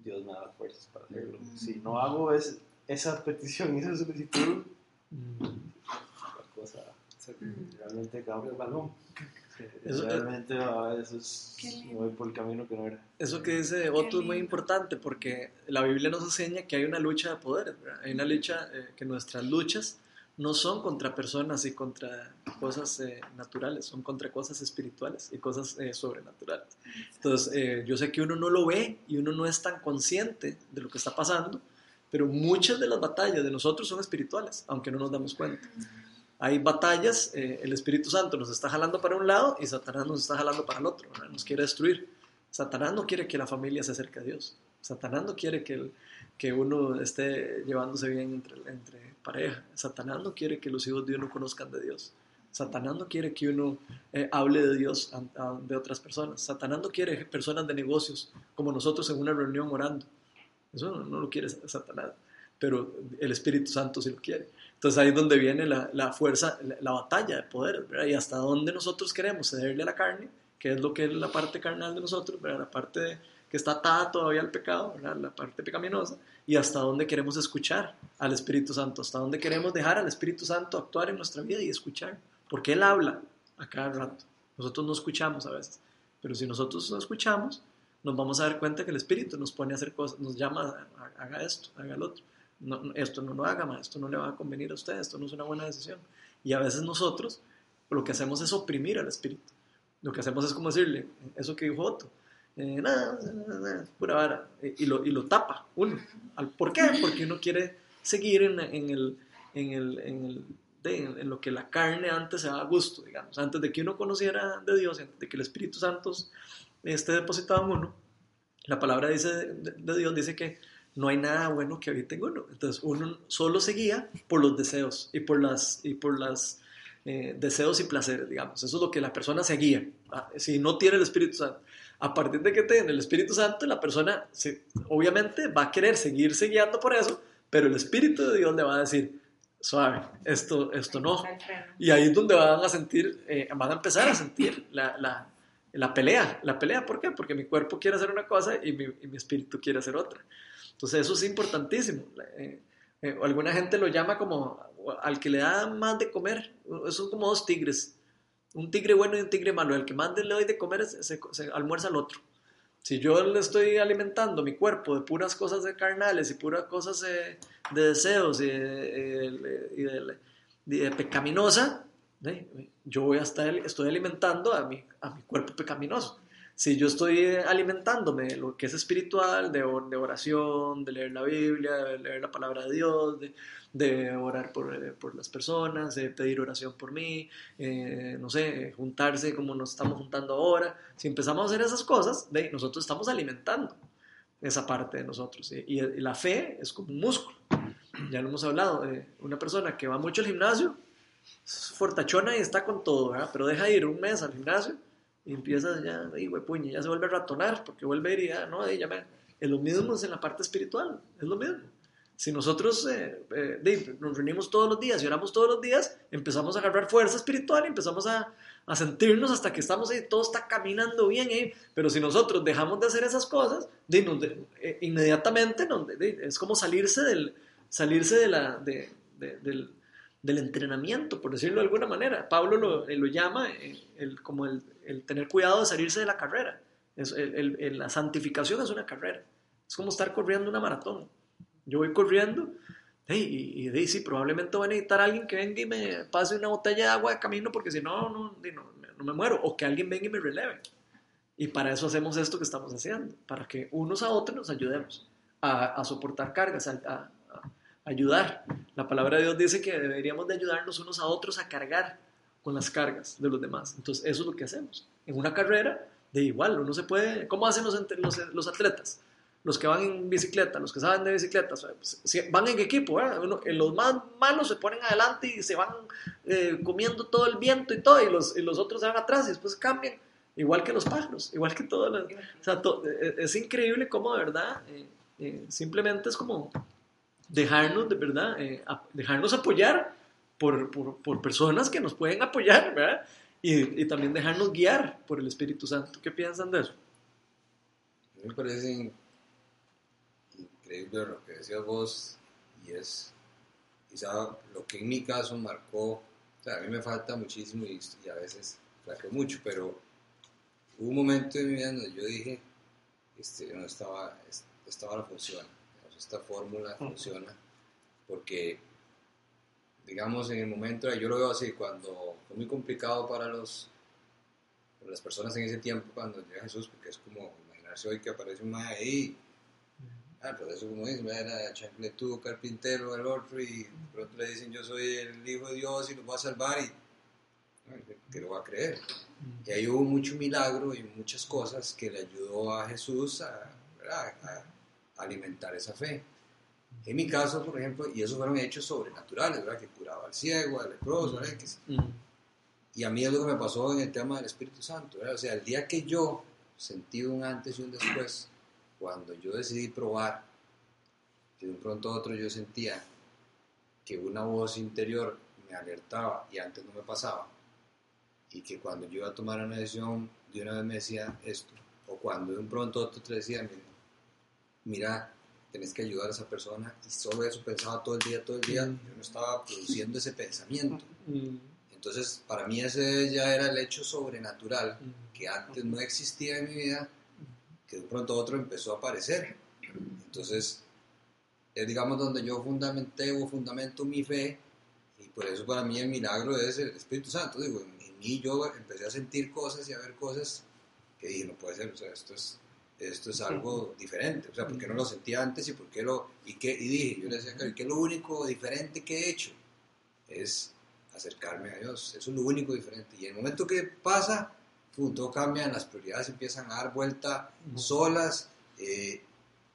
Dios me da las fuerzas para hacerlo. Si no hago es- esa petición y esa solicitud, la cosa realmente cambia el balón. Eso- realmente a veces Qué lindo. me voy por el camino que no era. Eso que dice Otto es muy importante porque la Biblia nos enseña que hay una lucha de poderes, ¿verdad? hay una lucha, eh, que nuestras luchas no son contra personas y contra cosas eh, naturales, son contra cosas espirituales y cosas eh, sobrenaturales. Entonces, eh, yo sé que uno no lo ve y uno no es tan consciente de lo que está pasando, pero muchas de las batallas de nosotros son espirituales, aunque no nos damos cuenta. Hay batallas, eh, el Espíritu Santo nos está jalando para un lado y Satanás nos está jalando para el otro, nos quiere destruir. Satanás no quiere que la familia se acerque a Dios. Satanás no quiere que, el- que uno esté llevándose bien entre, entre pareja. Satanás no quiere que los hijos de uno conozcan de Dios. Satanás no quiere que uno eh, hable de Dios a- de otras personas. Satanás no quiere personas de negocios como nosotros en una reunión orando. Eso no, no lo quiere Satanás, pero el Espíritu Santo sí lo quiere. Entonces ahí es donde viene la, la fuerza, la, la batalla de poder, ¿verdad? Y hasta dónde nosotros queremos cederle a la carne, que es lo que es la parte carnal de nosotros, ¿verdad? La parte que está atada todavía al pecado, ¿verdad? La parte pecaminosa, y hasta dónde queremos escuchar al Espíritu Santo, hasta dónde queremos dejar al Espíritu Santo actuar en nuestra vida y escuchar, porque Él habla a cada rato. Nosotros no escuchamos a veces, pero si nosotros no escuchamos, nos vamos a dar cuenta que el Espíritu nos pone a hacer cosas, nos llama, haga esto, haga lo otro. No, esto no lo haga, ma, esto no le va a convenir a usted, esto no es una buena decisión. Y a veces nosotros lo que hacemos es oprimir al Espíritu. Lo que hacemos es como decirle, eso que dijo Otto, eh, nada, nada, pura vara, eh, y lo, y lo tapa uno. ¿Por qué? Porque uno quiere seguir en, en el, en, el, en, lo que la carne antes se daba gusto, digamos. Antes de que uno conociera de Dios, antes de que el Espíritu Santo esté depositado en uno, la palabra dice, de Dios dice que no hay nada bueno que habite en uno. Entonces uno solo seguía por los deseos y por las, y por las eh, deseos y placeres, digamos. Eso es lo que la persona se guía, ah, si no tiene el Espíritu Santo. A partir de que tiene el Espíritu Santo, la persona se, obviamente va a querer seguirse guiando por eso, pero el Espíritu de Dios le va a decir, suave, esto, esto no. Y ahí es donde van a sentir, eh, van a empezar a sentir la, la, la, pelea. ¿La pelea por qué? Porque mi cuerpo quiere hacer una cosa y mi, y mi espíritu quiere hacer otra. Entonces eso es importantísimo. Eh, eh, alguna gente lo llama como al que le da más de comer. Son como dos tigres. Un tigre bueno y un tigre malo. El que más le doy de comer se, se almuerza al otro. Si yo le estoy alimentando mi cuerpo de puras cosas de carnales y puras cosas de, de deseos y, de, y de, de pecaminosa, yo voy a estar, estoy alimentando a mi, a mi cuerpo pecaminoso. Si yo estoy alimentándome de lo que es espiritual, de, de oración, de leer la Biblia, de leer la palabra de Dios, de, de orar por, eh, por, las personas, de pedir oración por mí, eh, no sé, juntarse como nos estamos juntando ahora. Si empezamos a hacer esas cosas, nosotros estamos alimentando esa parte de nosotros. Y, la fe es como un músculo. Ya lo hemos hablado. Eh, una persona que va mucho al gimnasio, es fortachona y está con todo, ¿verdad? pero deja de ir un mes al gimnasio y empieza ya, y puña, ya se vuelve a ratonar porque vuelve a ir y ya, no, ya me, es lo mismo en la parte espiritual, es lo mismo. Si nosotros eh, eh, nos reunimos todos los días y oramos todos los días, empezamos a agarrar fuerza espiritual y empezamos a, a sentirnos hasta que estamos ahí, todo está caminando bien. ¿eh? Pero si nosotros dejamos de hacer esas cosas, eh, inmediatamente es como salirse del, salirse de la, de, del, del, entrenamiento, por decirlo de alguna manera. Pablo lo, lo llama el, como el, el, tener cuidado de salirse de la carrera. Es, la santificación es una carrera. Es como estar corriendo una maratón. Yo voy corriendo y, y, sí, probablemente voy a necesitar a alguien que venga y me pase una botella de agua de camino porque si no, no, no, me muero. O que alguien venga y me releve. Y para eso hacemos esto que estamos haciendo, para que unos a otros nos ayudemos a, a soportar cargas, a, a, ayudar. La palabra de Dios dice que deberíamos de ayudarnos unos a otros a cargar con las cargas de los demás. Entonces, eso es lo que hacemos. En una carrera, de igual, uno se puede... ¿Cómo hacen los, los, los atletas? los que van en bicicleta, los que saben de bicicleta, pues, van en equipo, ¿eh? los más malos se ponen adelante y se van eh, comiendo todo el viento y todo, y los, y los otros se van atrás y después cambian, igual que los pájaros, igual que todo. o sea, e, es increíble cómo de verdad, eh, simplemente es como dejarnos, de verdad, dejarnos apoyar por, por, por, personas que nos pueden apoyar, ¿verdad? Y, y también dejarnos guiar por el Espíritu Santo. ¿Qué piensan de eso? Me parece increíble lo que decías vos y es quizá lo que en mi caso marcó, o sea, a mí me falta muchísimo y, a veces flaqueo mucho, pero hubo un momento en mi vida donde yo dije, este, no, estaba, esta hora funciona, esta fórmula funciona, porque digamos en el momento, yo lo veo así, cuando fue muy complicado para los para las personas en ese tiempo cuando llega Jesús, porque es como imaginarse hoy que aparece un maestro ahí Ah, pero eso como dice, era chancletudo, carpintero, el otro, y de pronto le dicen yo soy el hijo de Dios y lo voy a salvar, y que lo va a creer. Y ahí hubo mucho milagro y muchas cosas que le ayudó a Jesús a, alimentar esa fe. En mi caso, por ejemplo, y esos fueron hechos sobrenaturales, ¿verdad? Que curaba al ciego, al leproso, ¿verdad? Y a mí es lo que me pasó en el tema del Espíritu Santo, ¿verdad? O sea, el día que yo sentí un antes y un después, cuando yo decidí probar, que de un pronto a otro yo sentía que una voz interior me alertaba y antes no me pasaba, y que cuando yo iba a tomar una decisión, de una vez me decía esto, o cuando de un pronto a otro te decía, mira, tenés que ayudar a esa persona, y solo eso pensaba todo el día, todo el día, mm. yo no estaba produciendo ese pensamiento. Mm. Entonces, para mí ese ya era el hecho sobrenatural mm. que antes no existía en mi vida que de pronto otro empezó a aparecer. Entonces, es digamos donde yo fundamenté o fundamento mi fe, y por eso para mí el milagro es el Espíritu Santo. Digo, en, mí yo empecé a sentir cosas y a ver cosas que dije, no puede ser, o sea, esto es, esto es algo diferente. O sea, ¿por qué no lo sentía antes y por qué lo.? Y, qué, y dije, yo le decía, ¿qué es lo único diferente que he hecho? Es acercarme a Dios. Eso es lo único diferente. Y el momento que pasa, todo cambia, las prioridades empiezan a dar vuelta solas, eh,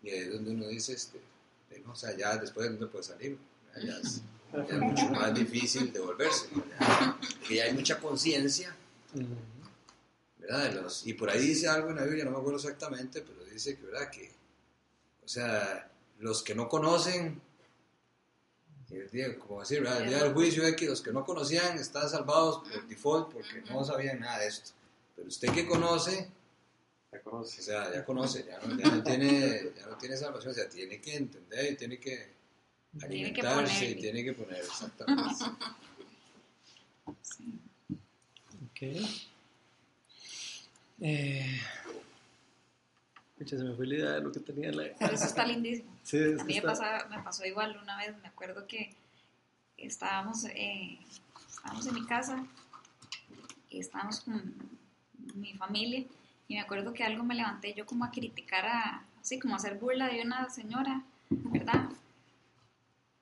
y ahí es donde uno dice, este, o sea, ya después de dónde puede salir, ya es es mucho más difícil devolverse. Que ya hay mucha conciencia, ¿verdad? De los- y por ahí dice algo en la Biblia, no me acuerdo exactamente, pero dice que, ¿verdad? Que, o sea, los que no conocen, el día- como decir, ¿verdad? el día del juicio es que los que no conocían están salvados por default porque no sabían nada de esto. Pero usted que conoce, o sea, ya conoce, ya no, ya no tiene, ya no tiene salvación, o sea, tiene que entender y tiene que Tiene que alimentarse y tiene que poner exactamente. Ok. Eh, se me fue la idea de lo que tenía en la... Pero eso está lindísimo. Sí, A mí me, está- pasaba- me pasó igual una vez, me acuerdo que estábamos, eh, estábamos en mi casa y estábamos con mi familia y me acuerdo que algo me levanté yo como a criticar a, así como a hacer burla de una señora, ¿verdad?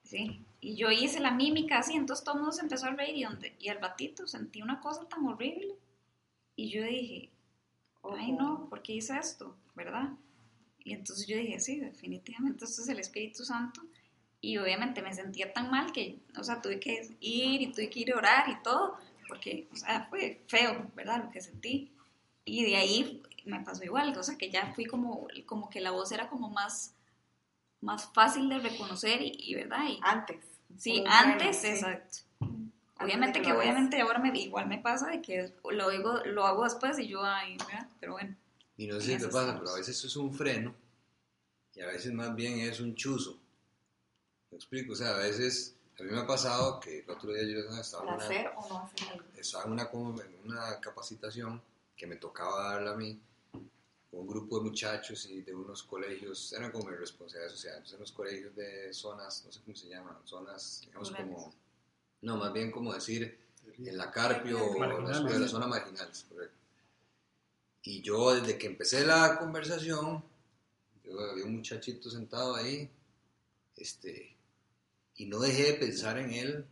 Sí, y yo hice la mímica así, entonces todo el mundo se empezó a reír y, donde, y al batito sentí una cosa tan horrible y yo dije, ay no, ¿por qué hice esto? ¿Verdad? Y entonces yo dije, sí, definitivamente esto es el Espíritu Santo. Y obviamente me sentía tan mal que, o sea, tuve que ir y tuve que ir a orar y todo, porque, o sea, fue feo, ¿verdad? Lo que sentí. Y de ahí me pasó igual, o sea, que ya fui como, como que la voz era como más, más fácil de reconocer y, y, ¿verdad? Y, Antes. sí, antes, sí. exacto. Obviamente que que, obviamente ahora me, igual me pasa de que lo, digo, lo hago después y yo, ay, ¿verdad? Pero bueno. Y no sé si En te eso pasa, estamos. pero a veces es un freno y a veces más bien es un chuzo. ¿Me explico? O sea, a veces, a mí me ha pasado que el otro día yo estaba en una, hacer o no hacer algo. estaba en una, en una capacitación que me tocaba darla a mí con un grupo de muchachos y de unos colegios, eran como mi responsabilidad social, entonces unos colegios de zonas, no sé cómo se llaman, zonas, digamos Rurales. como, no, más bien como decir, en la Carpio o las zonas marginales, correcto. Y yo desde que empecé la conversación, yo había un muchachito sentado ahí, este, y no dejé de pensar en él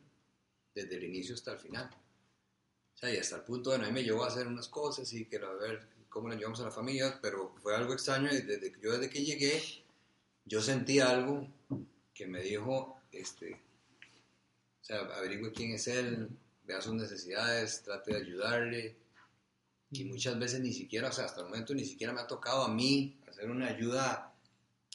desde el inicio hasta el final. O sea, y hasta el punto de no me llevó a hacer unas cosas y quiero ver cómo le llevamos a la familia, pero fue algo extraño y desde que yo desde que llegué, yo sentí algo que me dijo, este, sea, averigüe quién es él, vea sus necesidades, trate de ayudarle. Y muchas veces ni siquiera, o sea, hasta el momento ni siquiera me ha tocado a mí hacer una ayuda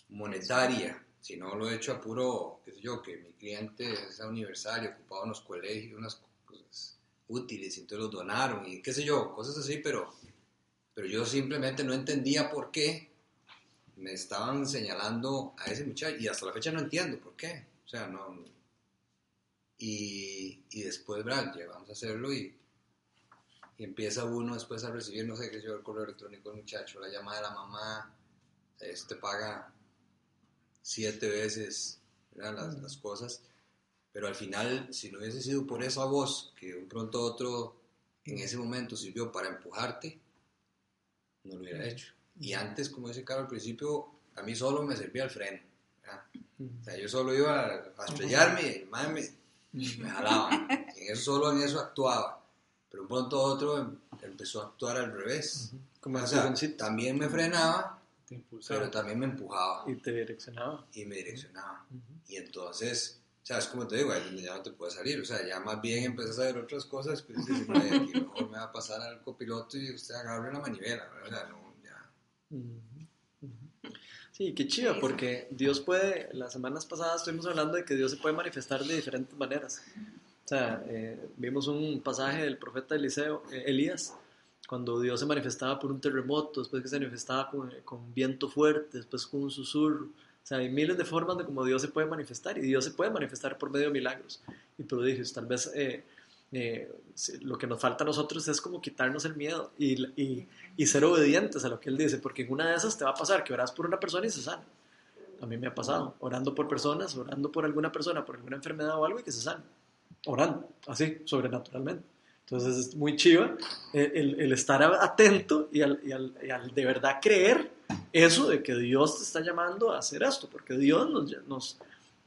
monetaria, sino lo he hecho a puro, qué sé yo, que mi cliente y ocupado en los colegios, unas cosas útiles, y entonces los donaron y qué sé yo, cosas así, pero, pero yo simplemente no entendía por qué me estaban señalando a ese muchacho y hasta la fecha no entiendo por qué. O sea, no. Y, y después, ¿verdad? Llegamos a hacerlo y, y empieza uno después a recibir, no sé qué yo, el correo electrónico del muchacho, la llamada de la mamá, eso te paga siete veces. Las, las cosas. Pero al final, si no hubiese sido por esa voz que de un pronto a otro en ese momento sirvió para empujarte, no lo hubiera hecho. Y antes, como dice Carlos al principio, a mí solo me servía el freno. ¿verdad? O sea, yo solo iba a, a estrellarme el man me, me jalaba. Y en eso, solo en eso actuaba. Pero un pronto otro em- empezó a actuar al revés. Como O sea, también me frenaba, Te pero también me empujaba Y te direccionaba. y me direccionaba. Y entonces, o sea, es como te digo, ahí es donde ya no te puedes salir. O sea, ya más bien empiezas a ver otras cosas, pues dices, "Ay, aquí mejor me va a pasar al copiloto y usted agarre la manivela. ¿verdad? O sea, no, ya. Sí, qué chido, porque Dios puede, las semanas pasadas estuvimos hablando de que Dios se puede manifestar de diferentes maneras. O sea, eh, vimos un pasaje del profeta Eliseo, eh, Elías, cuando Dios se manifestaba por un terremoto, después que se manifestaba con, con viento fuerte, después con un susurro. O sea, hay miles de formas de cómo Dios se puede manifestar y Dios se puede manifestar por medio de milagros y prodigios. Tal vez eh, eh, lo que nos falta a nosotros es como quitarnos el miedo y, y, y ser obedientes a lo que Él dice, porque en una de esas te va a pasar que orás por una persona y se sana. A mí me ha pasado, orando por personas, orando por alguna persona, por alguna enfermedad o algo y que se sana. Orando, así, sobrenaturalmente. Entonces es muy chiva el, el- estar atento y al, y, al, y al de verdad creer eso de que Dios te está llamando a hacer esto, porque Dios nos, nos,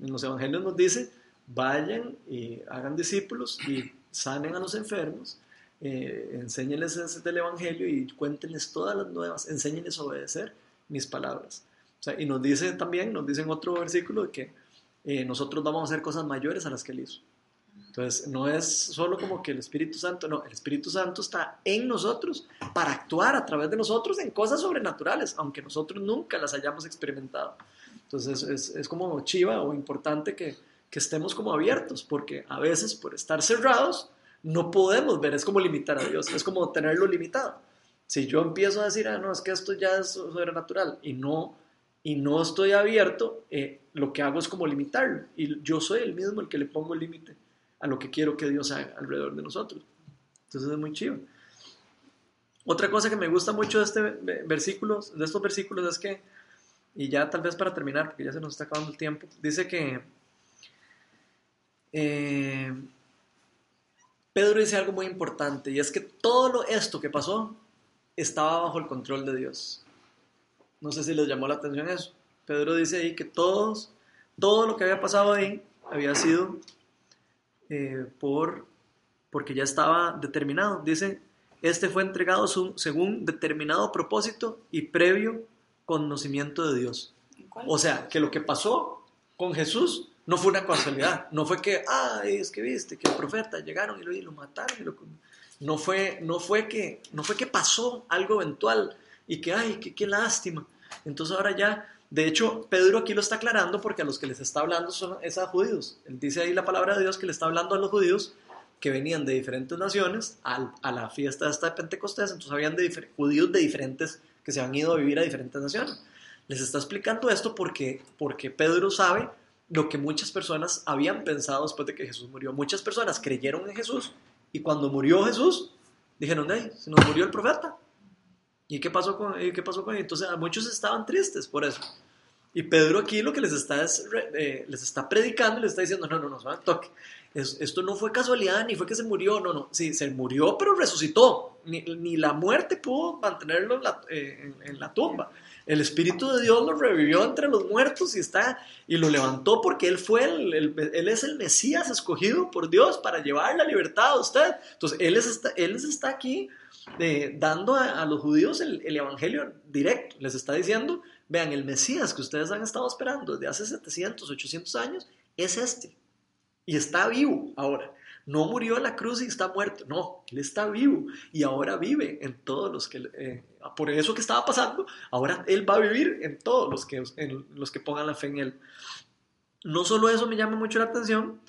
en los evangelios nos dice, vayan y hagan discípulos y sanen a los enfermos, eh, enséñenles del evangelio y cuéntenles todas las nuevas, enséñenles a obedecer mis palabras. Y nos dice también, nos dice en otro versículo que eh, nosotros vamos a hacer cosas mayores a las que Él hizo. Entonces, no es solo como que el Espíritu Santo, no, el Espíritu Santo está en nosotros para actuar a través de nosotros en cosas sobrenaturales, aunque nosotros nunca las hayamos experimentado. Entonces, es, es como chiva o importante que, que estemos como abiertos, porque a veces por estar cerrados no podemos ver, es como limitar a Dios, es como tenerlo limitado. Si yo empiezo a decir, ah, no, es que esto ya es sobrenatural y no, y no estoy abierto, eh, lo que hago es como limitarlo. Y yo soy el mismo el que le pongo el límite a lo que quiero que Dios haga alrededor de nosotros. Entonces es muy chido. Otra cosa que me gusta mucho de este versículo, de estos versículos es que, y ya tal vez para terminar, porque ya se nos está acabando el tiempo, dice que eh, Pedro dice algo muy importante y es que todo lo, esto que pasó estaba bajo el control de Dios. No sé si les llamó la atención eso. Pedro dice ahí que todos, todo lo que había pasado ahí había sido eh, por, porque ya estaba determinado. Dice, este fue entregado según determinado propósito y previo conocimiento de Dios. O sea, que lo que pasó con Jesús no fue una casualidad, no fue que, ay, es que viste que el profeta llegaron y lo, y lo mataron. no, fue, no, fue que, no fue que pasó algo eventual y que, ay, qué, lástima. Entonces ahora ya, de hecho, Pedro aquí lo está aclarando porque a los que les está hablando son esos judíos. Él dice ahí la palabra de Dios que le está hablando a los judíos que venían de diferentes naciones a la fiesta esta de Pentecostés, entonces habían de judíos de diferentes que se han ido a vivir a diferentes naciones. Les está explicando esto porque, porque Pedro sabe lo que muchas personas habían pensado después de que Jesús murió. Muchas personas creyeron en Jesús y cuando murió Jesús, dijeron, hey, se nos murió el profeta. ¿Y qué pasó con, qué pasó con él? Entonces muchos estaban tristes por eso. Y Pedro aquí lo que les está, eh, les está predicando, les está diciendo, no, no, no, toque. esto no fue casualidad, ni fue que se murió, no, no, sí, se murió, pero resucitó. Ni, la muerte pudo mantenerlo en la, eh, en la tumba. El Espíritu de Dios lo revivió entre los muertos y, está, y lo levantó porque Él, fue el, él es el Mesías escogido por Dios para llevar la libertad a usted. Entonces, Él les está, él está aquí eh, dando a, los judíos el, el, Evangelio directo. Les está diciendo, vean, el Mesías que ustedes han estado esperando desde hace 700, 800 años es este. Y está vivo ahora no murió en la cruz y está muerto, no, Él está vivo y ahora vive en todos los que, eh, por eso que estaba pasando, ahora Él va a vivir en todos los que, en los que pongan la fe en Él. No solo eso me llama mucho la atención,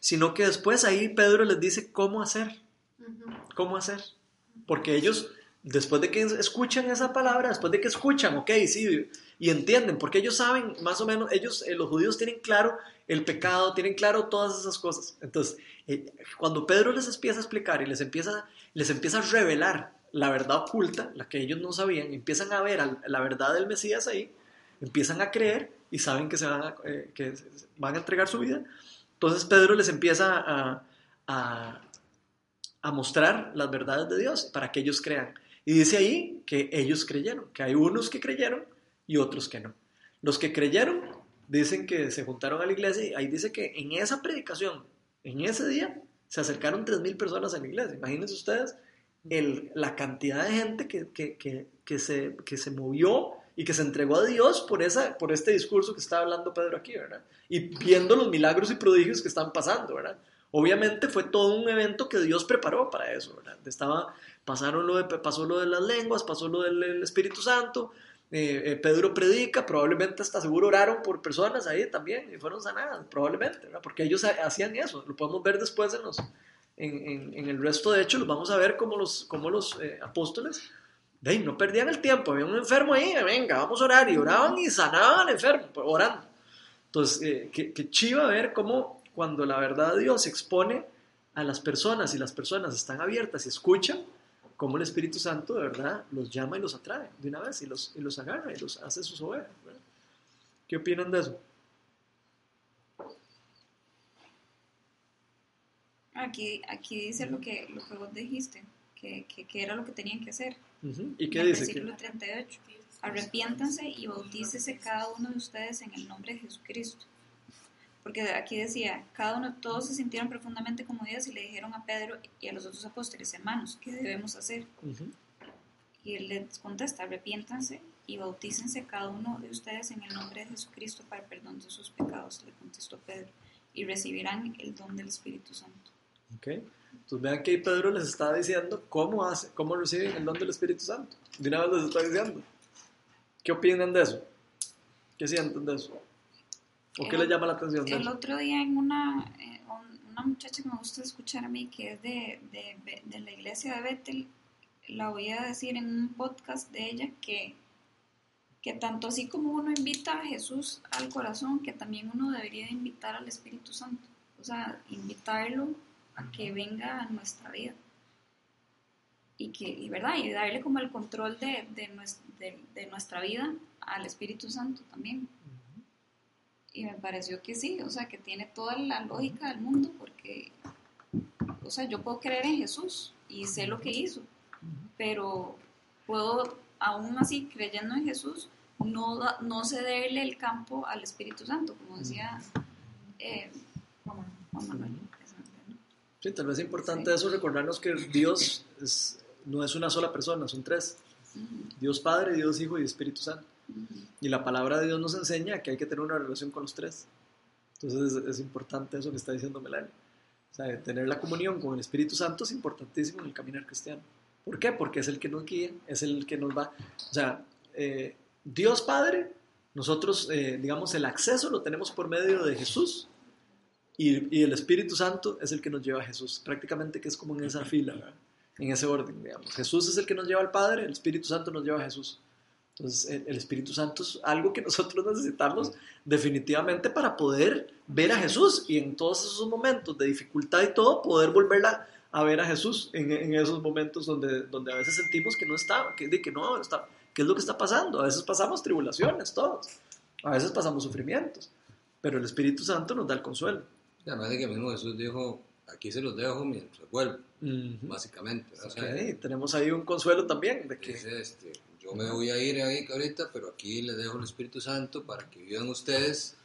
sino que después ahí Pedro les dice cómo hacer, cómo hacer, porque ellos, después de que escuchan esa palabra, después de que escuchan, ok, sí, y entienden, porque ellos saben, más o menos, ellos, eh, los judíos tienen claro el pecado, tienen claro todas esas cosas. Entonces, eh, cuando Pedro les empieza a explicar y les empieza, les empieza a revelar la verdad oculta, la que ellos no sabían, empiezan a ver la verdad del Mesías ahí, empiezan a creer y saben que, se van, a, eh, que van a entregar su vida. Entonces Pedro les empieza a, a, a mostrar las verdades de Dios para que ellos crean. Y dice ahí que ellos creyeron, que hay unos que creyeron y otros que no. Los que creyeron dicen que se juntaron a la iglesia y ahí dice que en esa predicación en ese día se acercaron 3.000 personas a la iglesia. Imagínense ustedes la cantidad de gente que, que, que, que, se, que se movió y que se entregó a Dios por, esa, por este discurso que está hablando Pedro aquí, ¿verdad? Y viendo los milagros y prodigios que están pasando, ¿verdad? Obviamente fue todo un evento que Dios preparó para eso. Estaba, pasaron lo de, pasó lo de las lenguas, pasó lo del Espíritu Santo, eh, eh, Pedro predica, probablemente hasta seguro oraron por personas ahí también y fueron sanadas, probablemente, porque ellos hacían eso, lo podemos ver después en, los, en, en, el resto de hechos, vamos a ver como los, como los eh, apóstoles de no perdían el tiempo, había un enfermo ahí, venga, vamos a orar, y oraban y sanaban al enfermo, pues, orando. Entonces, qué, qué chiva ver cómo cuando la verdad de Dios se expone a las personas y las personas están abiertas y escuchan, cómo el Espíritu Santo de verdad los llama y los atrae de una vez y los, y los agarra y los hace sus ovejas. ¿Qué opinan de eso? Aquí, aquí dice lo que, lo que vos dijiste, que, que, era lo que tenían que hacer. ¿Y qué dice? Versículo 38. Arrepiéntanse y bautícese cada uno de ustedes en el nombre de Jesucristo porque aquí decía, cada uno, todos se sintieron profundamente conmovidos y le dijeron a Pedro y a los otros apóstoles, hermanos, ¿qué debemos hacer? Y él les contesta, arrepiéntanse y bautícense cada uno de ustedes en el nombre de Jesucristo para el perdón de sus pecados, le contestó Pedro. y recibirán el don del Espíritu Santo. ¿Ok? Entonces vean que ahí Pedro les está diciendo cómo, hace, cómo reciben el don del Espíritu Santo. De una vez les está diciendo. ¿Qué opinan de eso? ¿Qué sienten de eso? ¿O qué El- les llama la atención de El eso? otro día en una, eh, un- una muchacha que me gusta escuchar a mí, que es de, de, de la iglesia de Bethel, la voy a decir en un podcast de ella que, que tanto así como uno invita a Jesús al corazón, que también uno debería de invitar al Espíritu Santo. O sea, invitarlo a que venga a nuestra vida. Y que, y verdad, y darle como el control de, de, de- de nuestra vida al Espíritu Santo también. Y me pareció que sí, o sea, que tiene toda la lógica del mundo porque, o sea, yo puedo creer en Jesús y sé lo que hizo, pero puedo, aún así, creyendo en Jesús, no, no cederle el campo al Espíritu Santo, como decía eh, Juan Manuel. Sí, tal vez es importante Sí. eso, recordarnos que Dios es- no es una sola persona, son tres. Dios Padre, Dios Hijo y Espíritu Santo. Y la palabra de Dios nos enseña que hay que tener una relación con los tres. Entonces es, es importante eso que está diciendo Melania. O sea, tener la comunión con el Espíritu Santo es importantísimo en el caminar cristiano. ¿Por qué? Porque es el que nos guía, es el que nos va... O sea, eh, Dios Padre, nosotros, eh, digamos, el acceso lo tenemos por medio de Jesús y, y el Espíritu Santo es el que nos lleva a Jesús. Prácticamente que es como en esa fila, ¿verdad? en ese orden, digamos. Jesús es el que nos lleva al Padre, el Espíritu Santo nos lleva a Jesús. Entonces, el, el Espíritu Santo es algo que nosotros necesitamos definitivamente para poder ver a Jesús y en todos esos momentos de dificultad y todo, poder volverla a ver a Jesús en, en esos momentos donde, donde a veces sentimos que no está, que, de que no está, ¿qué es lo que está pasando? A veces pasamos tribulaciones, todos. A veces pasamos sufrimientos, pero el Espíritu Santo nos da el consuelo. Además de que mismo Jesús dijo, aquí se los dejo mientras vuelvo, básicamente. ¿verdad? O Ok, sea, tenemos ahí un consuelo también de que... dice, este, yo me voy a ir ahí ahorita, pero aquí les dejo el Espíritu Santo para que vivan ustedes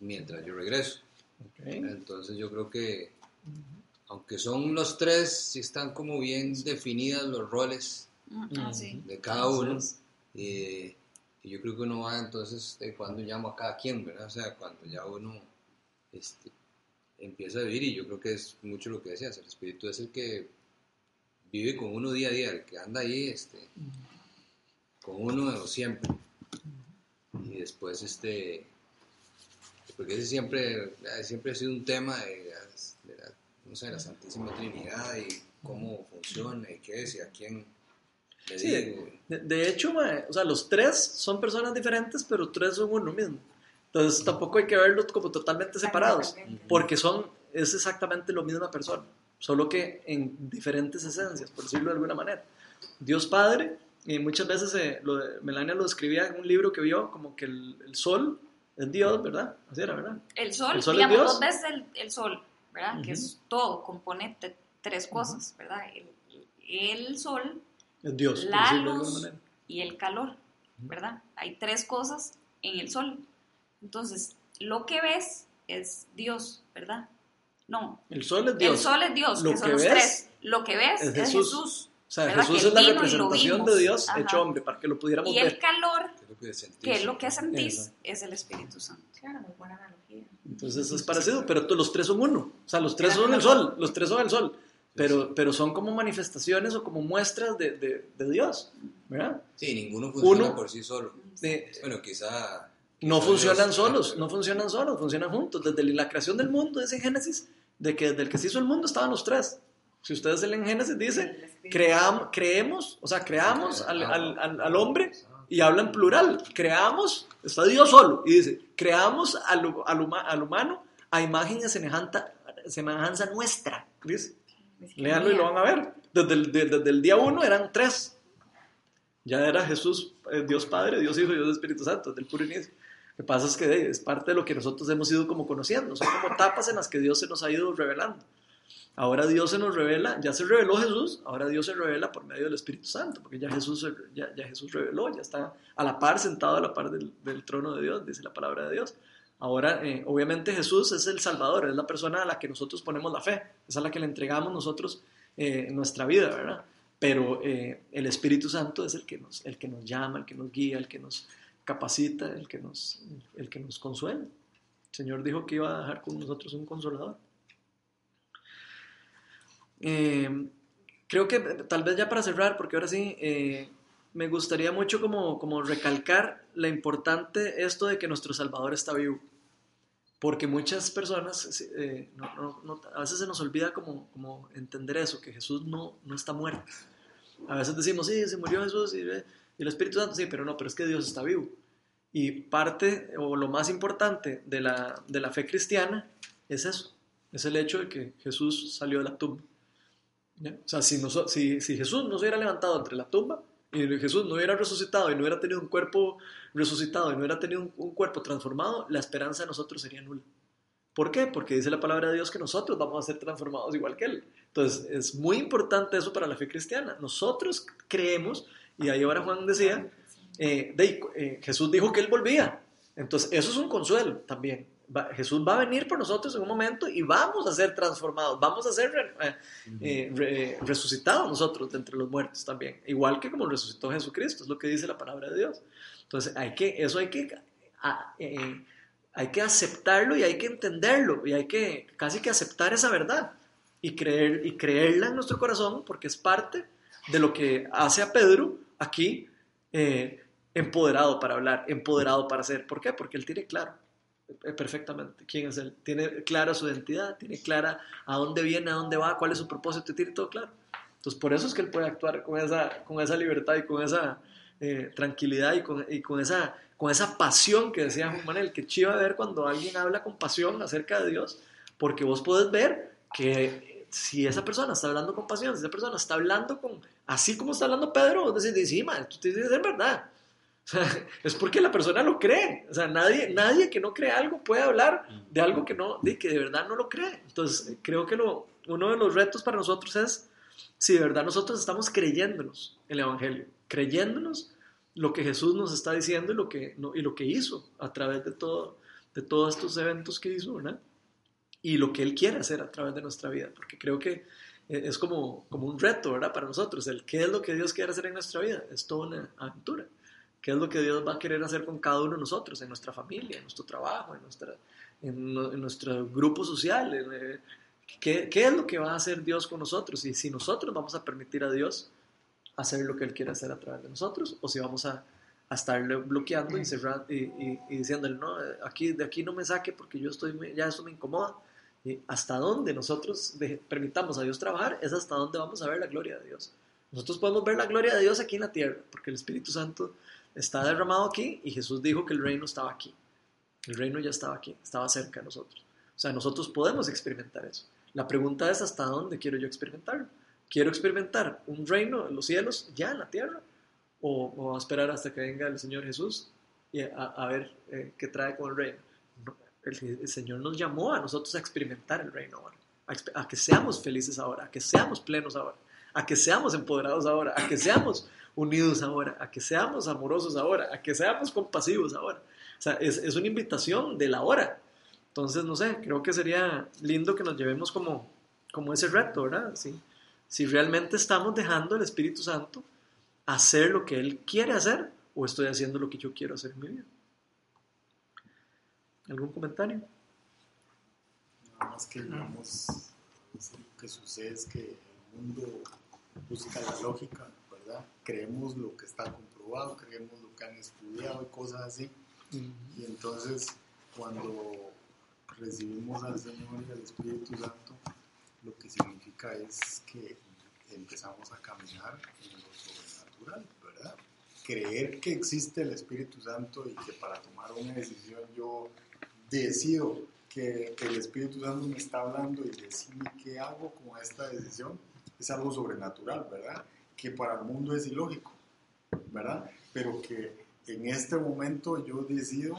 mientras yo regreso. Ok. Entonces yo creo que, aunque son los tres, sí están como bien definidas los roles Ah, sí. de cada uno. Eh, y yo creo que uno va entonces de cuando llamo a cada quien, ¿verdad? O sea, cuando ya uno este, empieza a vivir, y yo creo que es mucho lo que decías, el espíritu es el que vive con uno día a día, el que anda ahí este, con uno siempre. Y después, este, porque ese siempre, eh, siempre ha sido un tema de, de la, no sé, la Santísima Trinidad y cómo funciona y qué es y a quién le Sí, digo. De, de hecho, o sea, los tres son personas diferentes, pero tres son uno mismo. Entonces tampoco hay que verlos como totalmente separados, porque son, es exactamente la misma persona, solo que en diferentes esencias, por decirlo de alguna manera. Dios Padre, y muchas veces eh, lo de- Melania lo describía en un libro que vio como que el, el sol es Dios, ¿verdad? Así era, ¿verdad? El sol, ¿El sol es digamos, Dios? dos veces el, el sol, ¿verdad? Que es todo, compone te- tres cosas, ¿verdad? El, el sol Es Dios, La luz. y el calor, ¿verdad? Hay tres cosas en el sol. Entonces, lo que ves es Dios, ¿verdad? No, El sol es Dios. el sol es Dios, Lo que son que los ves tres. Lo que ves es es, Jesús. Jesús. O sea, ¿verdad? Jesús Que es la y representación de Dios Ajá. hecho hombre, para que lo pudiéramos Y ver. el calor, ¿Qué es lo que es lo que sentís, es el Espíritu Santo. Claro, muy buena analogía. Entonces es parecido, pero los tres son uno. O sea, los tres Claro, son el sol, los tres son el sol. Pero, pero son como manifestaciones o como muestras de, de- de Dios, ¿verdad? Sí, ninguno funciona Uno- por sí solo. De- Bueno, quizá... no funcionan Dios, solos, no funcionan solos, funcionan juntos. Desde la creación del mundo, dice Génesis, de que desde el que se hizo el mundo estaban los tres. Si ustedes leen Génesis, dice, cream, creemos, o sea, creamos al, al- al- al hombre y habla en plural. Creamos, está Dios solo, y dice, creamos al, al huma- al humano a imagen y semejanza, semejanza nuestra. Dice. Léanlo y lo van a ver. Desde el, de- desde el día uno eran tres. Ya era Jesús, eh, Dios Padre, Dios Hijo Dios Espíritu Santo, desde el puro inicio. Que pasa es que es parte de lo que nosotros hemos ido como conociendo. Son como etapas en las que Dios se nos ha ido revelando. Ahora Dios se nos revela, ya se reveló Jesús, ahora Dios se revela por medio del Espíritu Santo, porque ya Jesús, ya, Jesús reveló, ya está a la par, sentado a la par del, trono de Dios, dice la palabra de Dios. Ahora, eh, obviamente Jesús es el Salvador, es la persona a la que nosotros ponemos la fe, es a la que le entregamos nosotros eh, nuestra vida, ¿verdad? Pero eh, el Espíritu Santo es el que, nos, el que nos llama, el que nos guía, el que nos capacita, el que nos, el que nos consuela. El Señor dijo que iba a dejar con nosotros un consolador. Eh, creo que tal vez ya para cerrar, porque ahora sí, eh, me gustaría mucho como, como recalcar la importante esto de que nuestro Salvador está vivo. Porque muchas personas, eh, a veces se nos olvida como, como entender eso, que Jesús no, no está muerto. A veces decimos, sí, se murió Jesús y el Espíritu Santo, sí, pero no, pero es que Dios está vivo. Y parte, o lo más importante de la, de la fe cristiana es eso, es el hecho de que Jesús salió de la tumba. ¿Ya? O sea, si, no, si, si Jesús no se hubiera levantado entre la tumba y Jesús no hubiera resucitado y no hubiera tenido un cuerpo resucitado y no hubiera tenido un, un cuerpo transformado, la esperanza de nosotros sería nula. ¿Por qué? Porque dice la palabra de Dios que nosotros vamos a ser transformados igual que Él. Entonces, es muy importante eso para la fe cristiana. Nosotros creemos, y ahí ahora Juan decía, eh, de, eh, Jesús dijo que Él volvía. Entonces, eso es un consuelo también. Va, Jesús va a venir por nosotros en un momento y vamos a ser transformados, vamos a ser eh, eh, re, resucitados nosotros de entre los muertos también, igual que como resucitó Jesucristo, es lo que dice la palabra de Dios. Entonces, hay que, eso hay que, a, hay que aceptarlo y hay que entenderlo y hay que casi que aceptar esa verdad y, creer, y creerla en nuestro corazón porque es parte de lo que hace a Pedro aquí eh, empoderado para hablar, empoderado para hacer. ¿Por qué? Porque él tiene claro eh, perfectamente quién es él, tiene clara su identidad, tiene clara a dónde viene, a dónde va, cuál es su propósito, tiene todo claro. Entonces por eso es que él puede actuar con esa, con esa libertad y con esa eh, tranquilidad y con, y con, esa, con esa pasión que decía Juan Manuel, que chiva ver cuando alguien habla con pasión acerca de Dios, porque vos podés ver que si esa persona está hablando con pasión, si esa persona está hablando con, así como está hablando Pedro, vos decís, sí, man, tú te dices, es verdad. O sea, es porque la persona lo cree. O sea, nadie, nadie que no cree algo puede hablar de algo que, no, de, que de verdad no lo cree. Entonces, creo que lo, uno de los retos para nosotros es si de verdad nosotros estamos creyéndonos el Evangelio, creyéndonos lo que Jesús nos está diciendo y lo que, no, y lo que hizo a través de, todo, de todos estos eventos que hizo, ¿verdad? Y lo que Él quiere hacer a través de nuestra vida, porque creo que es como, como un reto, ¿verdad? Para nosotros, el qué es lo que Dios quiere hacer en nuestra vida, es toda una aventura. ¿Qué es lo que Dios va a querer hacer con cada uno de nosotros, en nuestra familia, en nuestro trabajo, en, nuestra, en, en nuestro grupo social? En, ¿qué, ¿Qué es lo que va a hacer Dios con nosotros? Y si nosotros vamos a permitir a Dios hacer lo que Él quiere hacer a través de nosotros, o si vamos a, a estarle bloqueando y, cerrando, y, y, y, diciéndole, no, aquí, de aquí no me saque porque yo estoy, ya eso me incomoda. Y hasta dónde nosotros permitamos a Dios trabajar es hasta dónde vamos a ver la gloria de Dios. Nosotros podemos ver la gloria de Dios aquí en la tierra, porque el Espíritu Santo está derramado aquí y Jesús dijo que el reino estaba aquí. El reino ya estaba aquí, estaba cerca de nosotros. O sea, nosotros podemos experimentar eso. La pregunta es hasta dónde quiero yo experimentarlo. ¿Quiero experimentar un reino en los cielos ya en la tierra? ¿O, esperar hasta que venga el Señor Jesús y a, ver eh, qué trae con el reino? No, el, Señor nos llamó a nosotros a experimentar el reino ahora, a que seamos felices ahora, a que seamos plenos ahora, a que seamos empoderados ahora, a que seamos unidos ahora, a que seamos amorosos ahora, a que seamos compasivos ahora. O sea, es, es una invitación de la hora. Entonces, no sé, creo que sería lindo que nos llevemos como, como ese reto, ¿verdad? Sí. Si realmente estamos dejando al Espíritu Santo hacer lo que Él quiere hacer o estoy haciendo lo que yo quiero hacer en mi vida. ¿Algún comentario? Nada más que, digamos, lo que sucede es que el mundo busca la lógica. Creemos lo que está comprobado, creemos lo que han estudiado y cosas así. Uh -huh. Y entonces, cuando recibimos al Señor y al Espíritu Santo, lo que significa es que empezamos a caminar en lo sobrenatural, ¿verdad? Creer que existe el Espíritu Santo y que para tomar una decisión yo decido que, que el Espíritu Santo me está hablando y decirme qué hago con esta decisión, es algo sobrenatural, ¿verdad? Que para el mundo es ilógico, ¿verdad? Pero que en este momento yo decido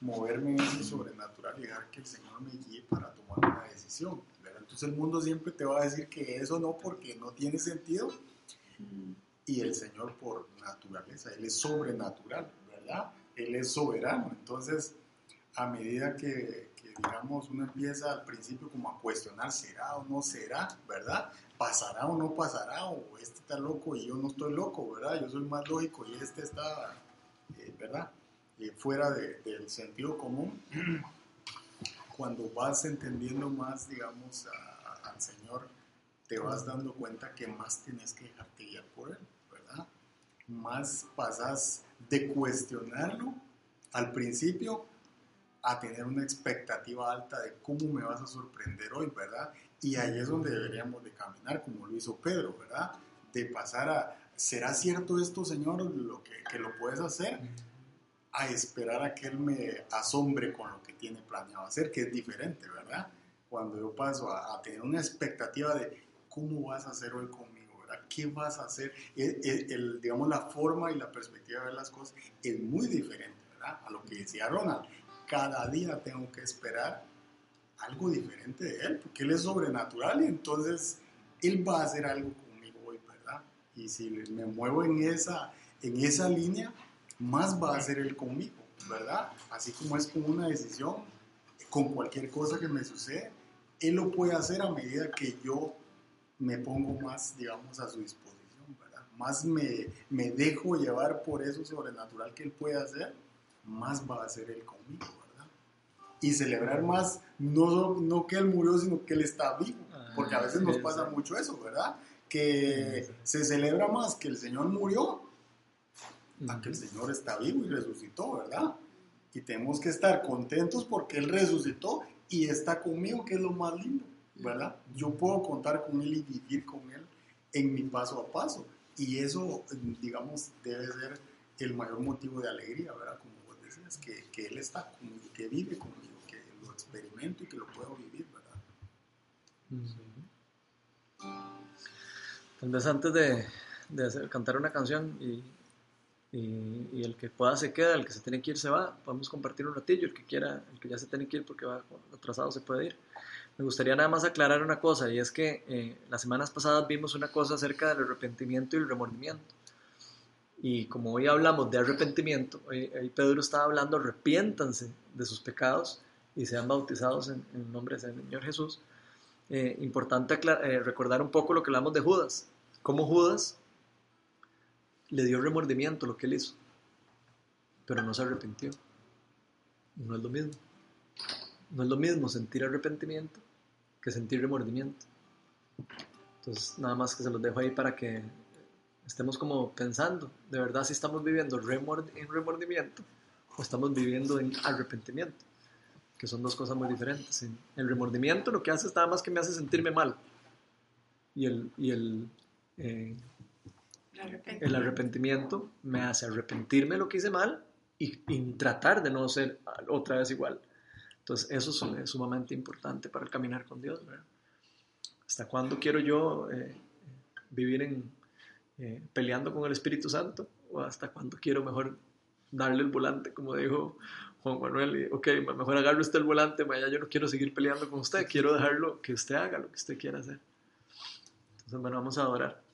moverme en ese sobrenatural y dejar que el Señor me guíe para tomar una decisión, ¿verdad? Entonces el mundo siempre te va a decir que eso no porque no tiene sentido y el Señor por naturaleza, Él es sobrenatural, ¿verdad? Él es soberano, entonces a medida que, que, digamos, uno empieza al principio como a cuestionar, ¿será o no será? ¿Verdad? ¿Pasará o no pasará? ¿O este está loco y yo no estoy loco? ¿Verdad? Yo soy más lógico y este está, eh, ¿verdad? Eh, fuera de, del sentido común. cuando vas entendiendo más, digamos, al Señor, te vas dando cuenta que más tienes que dejarte guiar por Él, ¿verdad? Más pasas de cuestionarlo al principio a tener una expectativa alta de cómo me vas a sorprender hoy, ¿verdad? Y ahí es donde deberíamos de caminar, como lo hizo Pedro, ¿verdad? De pasar a, ¿será cierto esto, Señor, lo que, que lo puedes hacer? A esperar a que Él me asombre con lo que tiene planeado hacer, que es diferente, ¿verdad? Cuando yo paso a, tener una expectativa de cómo vas a hacer hoy conmigo, ¿verdad? ¿Qué vas a hacer? El- el- digamos, la forma y la perspectiva de ver las cosas es muy diferente, ¿verdad? A lo que decía Ronald, cada día tengo que esperar algo diferente de Él, porque Él es sobrenatural y entonces Él va a hacer algo conmigo hoy, ¿verdad? Y si me muevo en esa, en esa línea, más va a hacer Él conmigo, ¿verdad? Así como es con una decisión, con cualquier cosa que me sucede, Él lo puede hacer a medida que yo me pongo más, digamos, a su disposición, ¿verdad? Más me, me dejo llevar por eso sobrenatural que Él puede hacer, más va a hacer Él conmigo, ¿verdad? Y celebrar más, no, no que Él murió, sino que Él está vivo, porque a veces nos pasa mucho eso, ¿verdad? Que se celebra más que el Señor murió a que el Señor está vivo y resucitó, ¿verdad? Y tenemos que estar contentos porque Él resucitó y está conmigo, que es lo más lindo, ¿verdad? Yo puedo contar con Él y vivir con Él en mi paso a paso. Y eso, digamos, debe ser el mayor motivo de alegría, ¿verdad? Como que, que Él está conmigo, que vive conmigo, que lo experimento y que lo puedo vivir, ¿verdad? Tal vez antes de, de hacer- cantar una canción y, y- y el que pueda se queda, el que se tiene que ir se va, podemos compartir un ratillo, el que quiera, el que ya se tiene que ir porque va atrasado se puede ir. Me gustaría nada más aclarar una cosa y es que eh, las semanas pasadas vimos una cosa acerca del arrepentimiento y el remordimiento. Y como hoy hablamos de arrepentimiento, hoy, Pedro estaba hablando, arrepiéntanse de sus pecados y sean bautizados en, nombre del Señor Jesús. Eh, importante eh, recordar un poco lo que hablamos de Judas. Cómo Judas le dio remordimiento lo que él hizo, pero no se arrepintió. No es lo mismo. No es lo mismo sentir arrepentimiento que sentir remordimiento. Entonces, nada más que se los dejo ahí para que estemos como pensando, de verdad si estamos viviendo remord- en remordimiento o estamos viviendo en arrepentimiento, que son dos cosas muy diferentes. El remordimiento lo que hace es nada más que me hace sentirme mal. Y el, y el, eh, el arrepentimiento me hace arrepentirme lo que hice mal y, y tratar de no ser otra vez igual. Entonces, eso es, es sumamente importante para el caminar con Dios. ¿verdad? ¿Hasta cuándo quiero yo eh, vivir en, eh, peleando con el Espíritu Santo? ¿O hasta cuándo quiero mejor darle el volante, como dijo Juan Manuel? Y, ok, mejor agarre usted el volante, vaya, yo no quiero seguir peleando con usted, quiero dejarlo que usted haga lo que usted quiera hacer. Entonces, bueno, vamos a adorar.